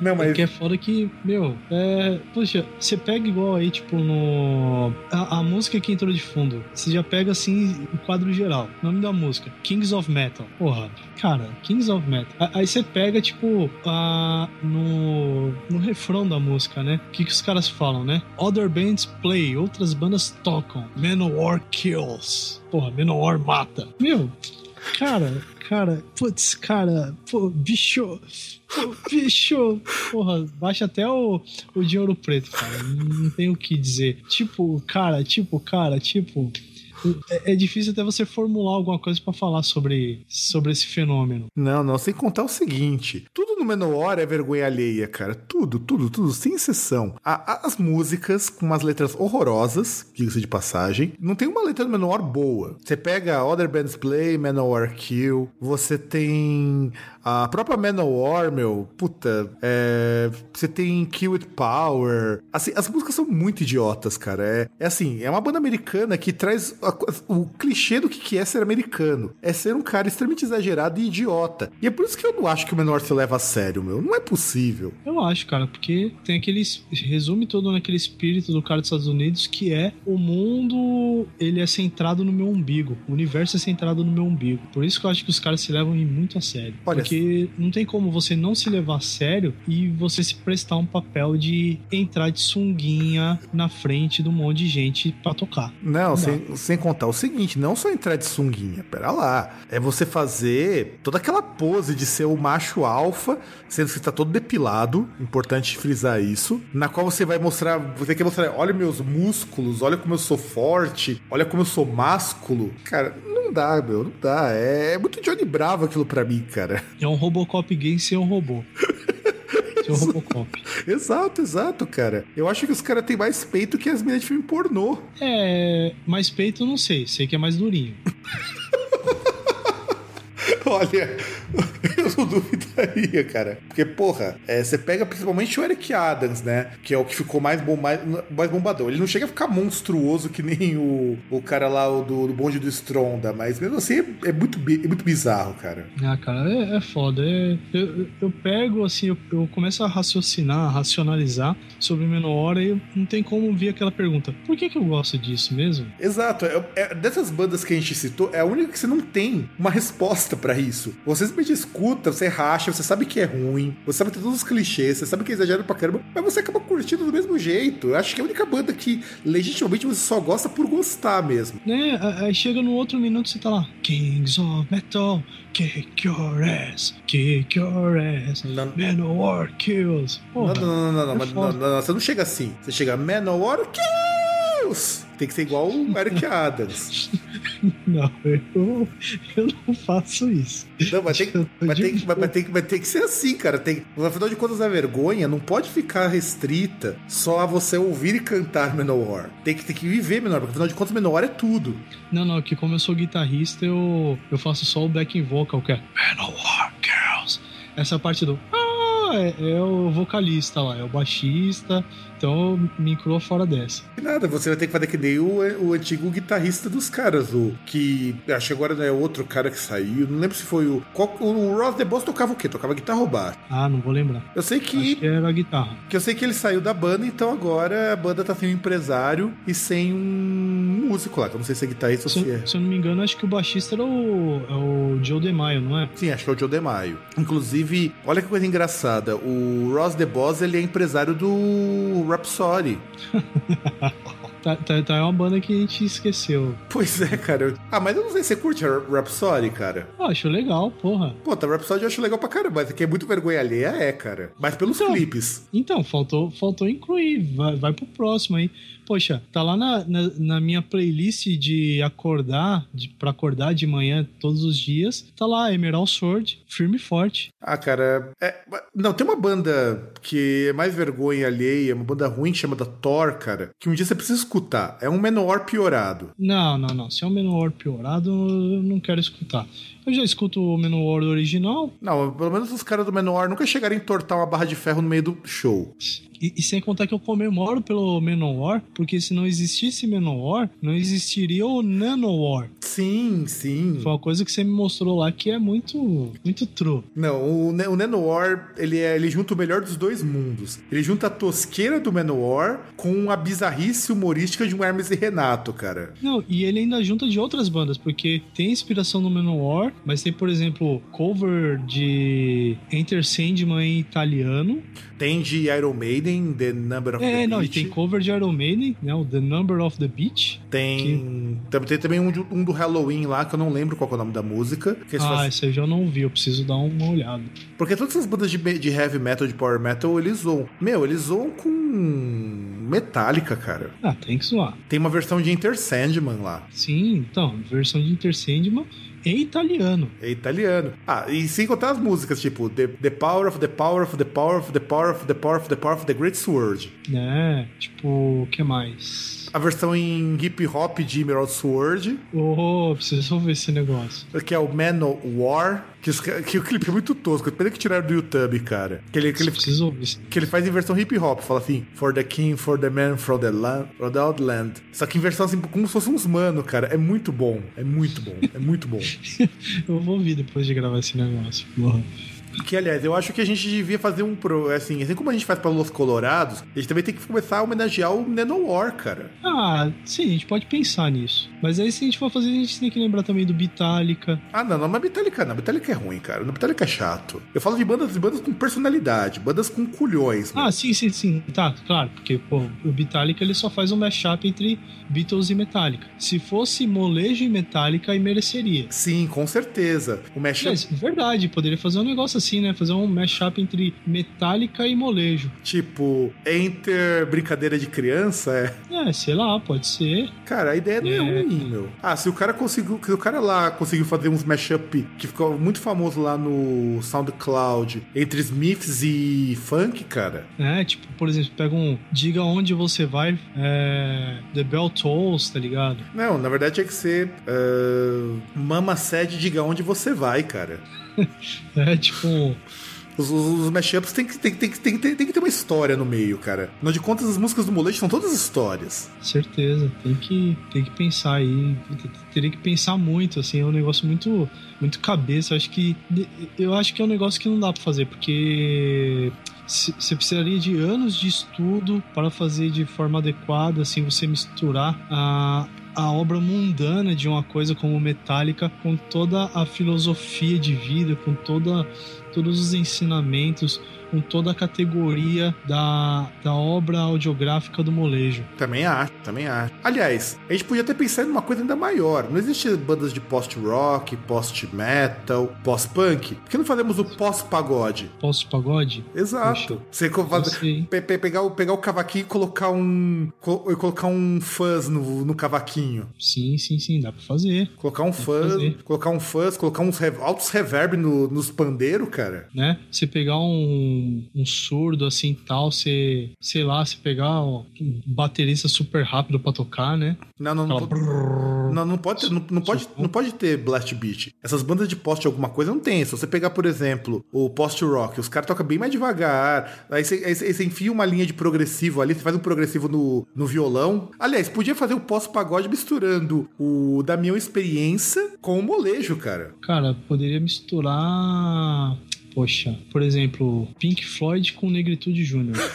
Não, mas. Porque é foda que, meu, é. Poxa, você pega igual aí, tipo, no. A, a música que entrou de fundo. Você já pega assim o quadro geral. Nome da música: Kings of Metal. Porra, cara, Kings of Metal. Aí você pega, tipo, a, no, no refrão da música, né? O que, que os caras falam, né? Other bands play, outras bandas tocam. Manowar kills. Porra, Manowar mata. Meu, cara, cara, putz, cara, pô, bicho. Pô, bicho, porra, baixa até o, o de ouro preto, cara. Não tem o que dizer. Tipo, cara, tipo, cara, tipo. É, é difícil até você formular alguma coisa pra falar sobre, sobre esse fenômeno. Não, não, sem contar o seguinte: tudo no Menor é vergonha alheia, cara. Tudo, tudo, tudo, sem exceção. A- as músicas com umas letras horrorosas, diga-se de passagem. Não tem uma letra do Menor boa. Você pega Other Bands Play, Menor Kill. Você tem a própria Manowar, meu. Puta, é, você tem Kill With Power. Assim, as músicas são muito idiotas, cara. É, é assim, é uma banda americana que traz a o clichê do que que é ser americano. É ser um cara extremamente exagerado e idiota. E é por isso que eu não acho que o Menor se leva a sério, meu. Não é possível. Eu acho, cara, porque tem aquele. es- resume todo naquele espírito do cara dos Estados Unidos que é o mundo, ele é centrado no meu umbigo. O universo é centrado no meu umbigo. Por isso que eu acho que os caras se levam muito a sério. Olha, porque não tem como você não se levar a sério e você se prestar um papel de entrar de sunguinha na frente de um monte de gente pra tocar. Não, Não. sem, sem contar o seguinte, não só entrar de sunguinha, pera lá. É você fazer toda aquela pose de ser o macho alfa, sendo que tá todo depilado, importante frisar isso, na qual você vai mostrar, você quer mostrar, olha meus músculos, olha como eu sou forte, olha como eu sou másculo. Cara, não dá, meu, não dá. É, é muito Johnny Bravo aquilo pra mim, cara. É um Robocop gay sem um robô. sem um Robocop. Exato, exato, cara. Eu acho que os caras têm mais peito que as meninas de filme pornô. É. Mais peito, não sei. Sei que é mais durinho. Olha, eu não duvidaria, cara. Porque, porra, é, você pega principalmente o Eric Adams, né? Que é o que ficou mais, bom, mais, mais bombadão. Ele não chega a ficar monstruoso que nem o, o cara lá o do, do bonde do Stronda, mas mesmo assim é, é muito, é muito bizarro, cara. Ah, cara, é, é foda. É- eu, eu- eu pego, assim, eu, eu começo a raciocinar, a racionalizar sobre Menor e eu- não tem como vir aquela pergunta: por que, que eu gosto disso mesmo? Exato. É, é- dessas bandas que a gente citou, é a única que você não tem uma resposta pra isso. Você simplesmente escuta, você racha, você sabe que é ruim, você sabe que tem todos os clichês, você sabe que é exagerado pra caramba, mas você acaba curtindo do mesmo jeito. Eu acho que é a única banda que legitimamente você só gosta por gostar mesmo. Né? Aí chega no outro minuto você tá lá: Kings of Metal, kick your ass, kick your ass, Não- Manowar kills. Não, Porra, não, não, não, não, é foda. não, não, não, você não chega assim. Você chega Manowar Kills! Tem que ser igual o Eric Adams. Não, eu, eu não faço isso. Não, mas tem, mas tem, mas, mas tem, mas tem que ser assim, cara. Tem, afinal de contas, a vergonha não pode ficar restrita só a você ouvir e cantar Manowar. Tem que, tem que viver Manowar, porque afinal de contas, Manowar é tudo. Não, não, que como eu sou guitarrista, eu, eu faço só o backing vocal, que é Manowar Girls. Essa parte do ah, é, é o vocalista lá, é o baixista, então eu me incluo fora dessa. E nada, você vai ter que fazer que nem o, o antigo guitarrista dos caras, o que acho que agora é outro cara que saiu. Não lembro se foi o. Qual, o Ross The Boss tocava o quê? Tocava guitarra ou baixo. Ah, não vou lembrar. Eu sei que Acho que era guitarra. Que eu sei que ele saiu da banda, então agora a banda tá sem um empresário e sem um músico lá, que eu não sei se é guitarrista ou Se, se é. se eu não me engano, acho que o baixista era o, é o Joe DeMaio, não é? Sim, acho que é o Joe DeMaio. Inclusive, olha que coisa engraçada, o Ross DeBoss, ele é empresário do Rhapsody. Tá, tá, tá, é uma banda que a gente esqueceu. Pois é, cara. Ah, mas eu não sei se você curte a Rhapsody, cara. Ah, acho legal, porra. Pô, tá, Rhapsody eu acho legal pra caramba, mas aqui é muito vergonha alheia, é, cara. Mas pelos Então. clipes. Então, faltou, faltou incluir. Vai, vai pro próximo aí. Poxa, tá lá na, na, na minha playlist de acordar, de, pra acordar de manhã todos os dias. Tá lá, Emerald Sword, firme e forte. Ah, cara. é- não, tem uma banda que é mais vergonha alheia, uma banda ruim chamada Thor, cara, que um dia você precisa escutar. É um menor piorado. Não, não, não. Se é o Menor piorado, eu não quero escutar. Eu já escuto o Menor original. Não, pelo menos os caras do menor nunca chegaram a entortar uma barra de ferro no meio do show. E, e sem contar que eu comemoro pelo Menor, porque se não existisse Menor, não existiria o Nanowar. Sim, sim. Foi uma coisa que você me mostrou lá que é muito, muito true. Não, o, o Nanowar, ele, é, ele junta o melhor dos dois mundos. Ele junta a tosqueira do Manowar com a bizarrice humorística de um Hermes e Renato, cara. Não, e ele ainda junta de outras bandas, porque tem inspiração no Manowar, mas tem, por exemplo, cover de Enter Sandman em italiano. Tem de Iron Maiden, The Number of É, the não, e tem cover de Iron Maiden, né? O The Number of the Beach. Tem, tam- tem também um, um do Halloween lá, que eu não lembro qual é o nome da música. Ah, fazem- esse eu já não vi, eu preciso dar uma olhada. Porque todas essas bandas de, de heavy metal, de power metal, eles zoam. Meu, eles zoam com Metallica, cara. Ah, tem que zoar. Tem uma versão de Enter Sandman lá. Sim, então, versão de Enter Sandman em italiano. É italiano. Ah, e sem contar as músicas, tipo The, the Power of the Power of the Power of the Power of the Power of the Power of the Great Sword. né? Tipo, o que mais? A versão em hip hop de Emerald Sword, Oh, preciso ver esse negócio. que é o Manowar, que, que o clipe é muito tosco. Pena que tiraram do YouTube, cara. Que ele, que ele, que ele faz em versão hip hop, fala assim: For the king, for the man, from the land, from the outland. Só que em versão assim, como se fosse uns mano, cara. É muito bom. É muito bom. É muito bom. Eu vou ouvir depois de gravar esse negócio. Porra. Que, aliás, eu acho que a gente devia fazer um pro. Assim, assim como a gente faz para Los Colorados, a gente também tem que começar a homenagear o Nanowar, cara. Ah, sim, a gente pode pensar nisso. Mas aí se a gente for fazer, a gente tem que lembrar também do Bitálica. Ah, não, não, mas Metallica não. Metallica é ruim, cara. Metallica é chato. Eu falo de bandas, de bandas com personalidade, bandas com culhões. Ah, sim, sim, sim. Tá, claro, porque pô, o Bitálica ele só faz um mashup entre Beatles e Metallica. Se fosse molejo e Metallica, aí mereceria. Sim, com certeza. O mashup. Mas, verdade, poderia fazer um negócio assim, né? Fazer um mashup entre Metallica e molejo. Tipo, Enter brincadeira de criança, é. É, sei lá, pode ser. Cara, a ideia não é, É. ruim, meu. Ah, se o cara conseguiu. Se o cara lá conseguiu fazer uns mashup que ficou muito famoso lá no SoundCloud entre Smiths e funk, cara. É, tipo, por exemplo, pega um Diga Onde Você Vai, é, The Bell Tolls, tá ligado? Não, na verdade tinha que ser. ah, Mama Sede, diga onde você vai, cara. É, tipo, Os, os, os mashups tem que, tem, tem, tem, tem, tem que ter uma história no meio, cara. Afinal de contas, as músicas do molejo são todas histórias. certeza, tem que, tem que pensar aí, teria que pensar muito, assim, é um negócio muito, muito cabeça, acho que, eu acho que é um negócio que não dá pra fazer, porque você precisaria de anos de estudo para fazer de forma adequada, assim, você misturar a, a obra mundana de uma coisa como Metallica com toda a filosofia de vida, com toda, todos os ensinamentos, com toda a categoria da, da obra audiográfica do molejo. Também acho, também acho. Aliás, a gente podia ter pensado em uma coisa ainda maior. Não existe bandas de post-rock, post-metal, pós-punk? Por que não fazemos o pós-pagode? Posso pagode? Exato. Você pe- pe- pegar, o, pegar o cavaquinho e colocar um. co- e colocar um fuzz no, no cavaquinho. Sim, sim, sim, dá pra fazer, Colocar um fuzz, fazer. colocar um fuzz, colocar uns re- altos reverb no- nos pandeiros, cara. né? Você pegar um, um surdo assim tal, você, sei lá, você pegar um baterista super rápido pra tocar, né? Não, não, não. Aquela po- brrr. Não, não pode, ter- não, não pode, não pode ter blast beat. Essas bandas de post alguma coisa não tem. Se você pegar, por exemplo, o post rock, os caras tocam bem mais devagar. Aí você, aí você- enfia uma linha de progressivo ali, você faz um progressivo no, no violão. Aliás, podia fazer o post pagode misturando o Damião Experiência com o molejo, cara. Cara, poderia misturar. Poxa, por exemplo, Pink Floyd com Negritude Júnior.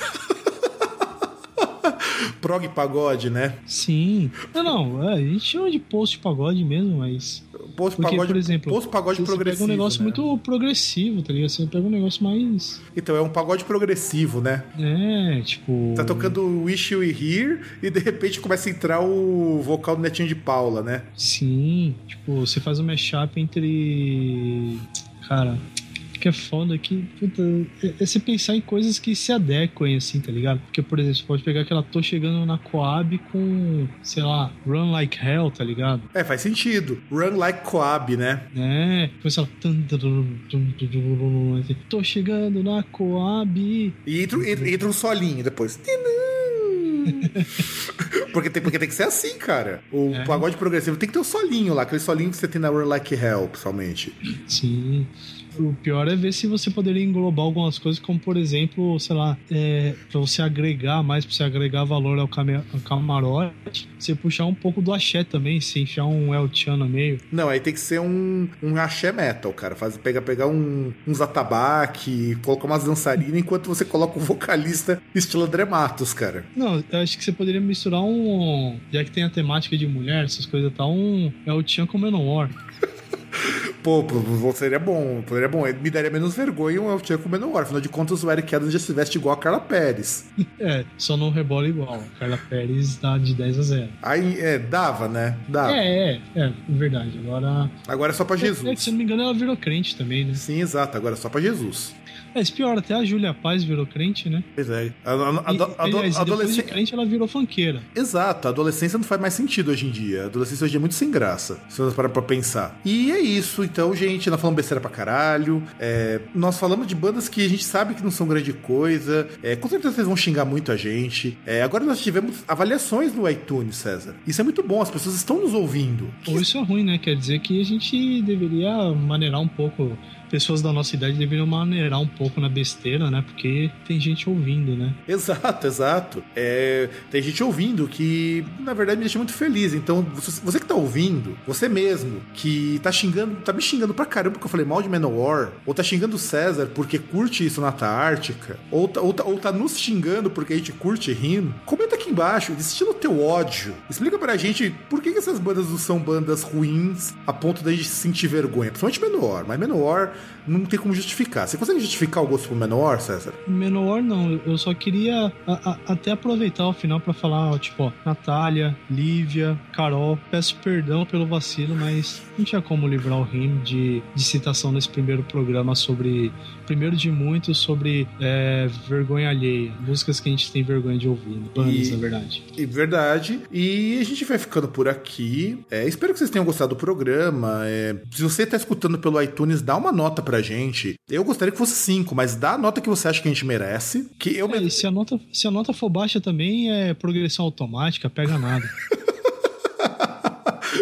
Prog pagode, né? Sim. Não, não, é, a gente chama de post pagode mesmo, mas. Post Porque, pagode, por exemplo, post pagode você progressivo. pega um negócio né? muito progressivo, tá ligado? Você pega um negócio mais. Então, é um pagode progressivo, né? É, tipo. Tá tocando Wish You Were Here e de repente começa a entrar o vocal do Netinho de Paula, né? Sim, tipo, você faz um mashup entre. Cara, que é foda que. Puta, é, é você pensar em coisas que se adequem, assim, tá ligado? Porque, por exemplo, você pode pegar aquela Tô Chegando na Coab com, sei lá, Run Like Hell, tá ligado? É, faz sentido. Run Like Coab, né? É, começa ela. assim, Tô chegando na Coab. E entra, entra, entra um solinho depois. porque, tem, porque tem que ser assim, cara. O É. pagode progressivo tem que ter um solinho lá, aquele solinho que você tem na Run Like Hell, pessoalmente. Sim. O pior é ver se você poderia englobar algumas coisas, como por exemplo, sei lá, é, para você agregar mais, pra você agregar valor ao, came- ao camarote, você puxar um pouco do axé também, se enfiar um El Chan no meio. Não, aí tem que ser um, um axé metal, cara. Faz, pegar, pegar um, uns atabaque, colocar umas dançarinas, enquanto você coloca um vocalista estilo André Matos, cara. Não, eu acho que você poderia misturar um. Já que tem a temática de mulher, essas coisas tal, um El Chan com Menor. Pô, seria bom, seria bom. Me daria menos vergonha um El Chan com menor. Afinal de contas, o Eric Adams já se veste igual a Carla Pérez. É, só não rebola igual. Carla Pérez dá de 10 a 0. Aí, é, dava, né? Dava. É, é, é, verdade. Agora. Agora é só pra É, se Jesus. eu não me engano, ela virou crente também, né? Sim, exato. Agora é só pra Jesus. É, pior, até a Júlia Paz virou crente, né? Pois é. A, a, a, E, a, aliás, e adolescência. crente, ela virou funkeira. Exato, a adolescência não faz mais sentido hoje em dia. A adolescência hoje é muito sem graça, se você parar pra pensar. E é isso, então, gente, nós falamos besteira pra caralho. É, nós falamos de bandas que a gente sabe que não são grande coisa. É, com certeza vocês vão xingar muito a gente. É, agora nós tivemos avaliações no iTunes, César. Isso é muito bom, as pessoas estão nos ouvindo. Ou isso é ruim, né? Quer dizer que a gente deveria maneirar um pouco. Pessoas da nossa idade deveriam maneirar um pouco na besteira, né? Porque tem gente ouvindo, né? Exato, exato. É, tem gente ouvindo que, na verdade, me deixa muito feliz. Então, você, que tá ouvindo, você mesmo, que tá xingando, tá me xingando pra caramba porque eu falei mal de Manowar, ou tá xingando o César porque curte isso na ou, tá- ou, tá- ou tá nos xingando porque a gente curte rindo, comenta aqui embaixo, destila o teu ódio. Explica pra gente por que, que essas bandas não são bandas ruins a ponto da gente sentir vergonha. Principalmente Manowar, mas Manowar não tem como justificar. Você consegue justificar o gosto pro Manowar, César? Menor não, eu só queria a- a- até aproveitar o final pra falar, ó, tipo, ó, Natália, Lívia, Carol, peço perdão pelo vacilo, mas não tinha como livrar o Rim de, de citação nesse primeiro programa sobre, primeiro de muitos, sobre é, vergonha alheia, músicas que a gente tem vergonha de ouvir, bandas, E- na verdade. É verdade. E a gente vai ficando por aqui. É, espero que vocês tenham gostado do programa. É, se você está escutando pelo iTunes, dá uma nota pra gente. Eu gostaria que fosse 5, mas dá a nota que você acha que a gente merece. Que eu É, e se a, nota, se a nota for baixa também é progressão automática, pega nada.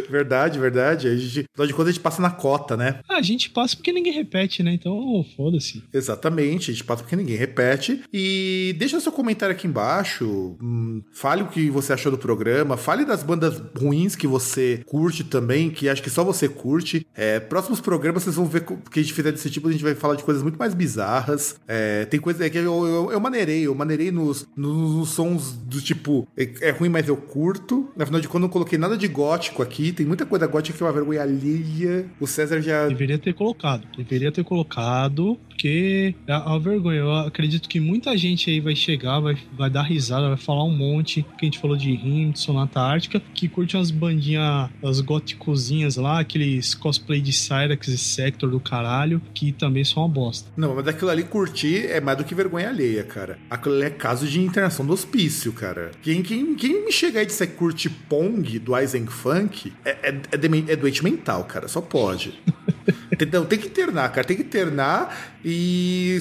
Verdade, verdade. A gente, afinal de contas, a gente passa na cota, né? Ah, a gente passa porque ninguém repete, né? Então, foda-se. Exatamente, a gente passa porque ninguém repete. E deixa seu comentário aqui embaixo. Hum, fale o que você achou do programa. Fale das bandas ruins que você curte também, que acho que só você curte. É, próximos programas vocês vão ver que a gente fizer desse tipo, a gente vai falar de coisas muito mais bizarras. É, tem coisa é que eu, eu, eu maneirei, eu maneirei nos, nos, nos sons do tipo, é, é ruim, mas eu curto. Afinal de contas, eu não coloquei nada de gótico aqui. Tem muita coisa gótica que é uma vergonha alheia. O César já. Deveria ter colocado. Deveria ter colocado, porque é uma vergonha. Eu acredito que muita gente aí vai chegar, vai, vai dar risada, vai falar um monte. Que a gente falou de Rim, de Sonata Ártica, que curte umas bandinhas, as góticozinhas lá, aqueles cosplay de Cyrax e Sector do caralho, que também são uma bosta. Não, mas aquilo ali curtir é mais do que vergonha alheia, cara. Aquilo ali é caso de internação do hospício, cara. Quem, quem, quem me chegar e disser que curte Pong do Eisenfunk é, é, é, é doente mental, cara. Só pode. Entendeu? Tem que internar, cara. Tem que internar e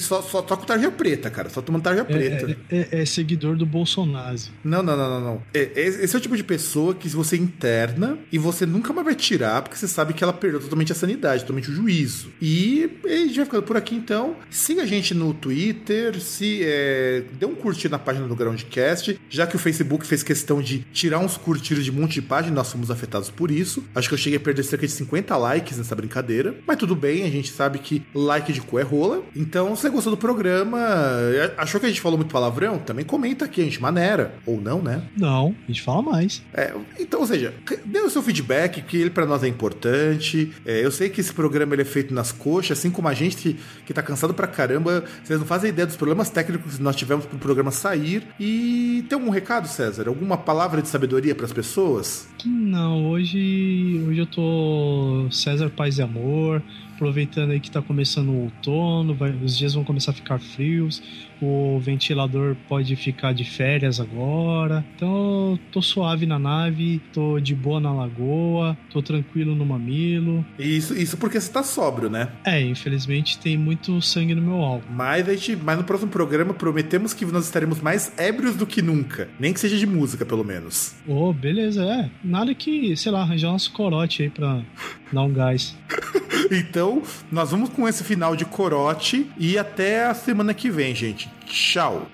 só, só, só com tarja preta, cara. Só tomando tarja preta. É, é- é seguidor do Bolsonaro. Não, não, não, não, não. É- é- Esse é o tipo de pessoa que você interna e você nunca mais vai tirar, porque você sabe que ela perdeu totalmente a sanidade, totalmente o juízo. E a gente vai ficando por aqui então. Siga a gente no Twitter, se é, dê um curtir na página do Groundcast, já que o Facebook fez questão de tirar uns curtidos de um monte de página, nós fomos afetados por isso. Acho que eu cheguei a perder cerca de 50 likes nessa brincadeira, mas tudo bem, a gente sabe que like de cu é rola. Então, se você gostou do programa, achou que a gente falou muito palavrão, também comenta aqui, a gente maneira. Ou não, né? Não, a gente fala mais. É, então, ou seja, dê o seu feedback, que ele pra nós é importante. É, eu sei que esse programa ele é feito nas coxas, assim como a gente que, que tá cansado pra caramba. Vocês não fazem ideia dos problemas técnicos que nós tivemos pro programa sair. E tem algum recado, César? Alguma palavra de sabedoria pras pessoas? Não, hoje, hoje eu tô César Paz e Amor, aproveitando aí que tá começando o outono, vai- os dias vão começar a ficar frios, o ventilador pode ficar de férias agora. Então, eu tô suave na nave, tô de boa na lagoa, tô tranquilo no mamilo. Isso, isso porque você tá sóbrio, né? É, infelizmente tem muito sangue no meu álbum. Mas, a gente, mas no próximo programa prometemos que nós estaremos mais ébrios do que nunca. Nem que seja de música, pelo menos. Ô, beleza, é. Nada que, sei lá, arranjar uns corote aí pra dar um gás. Então, nós vamos com esse final de corote e até a semana que vem, gente. Tchau!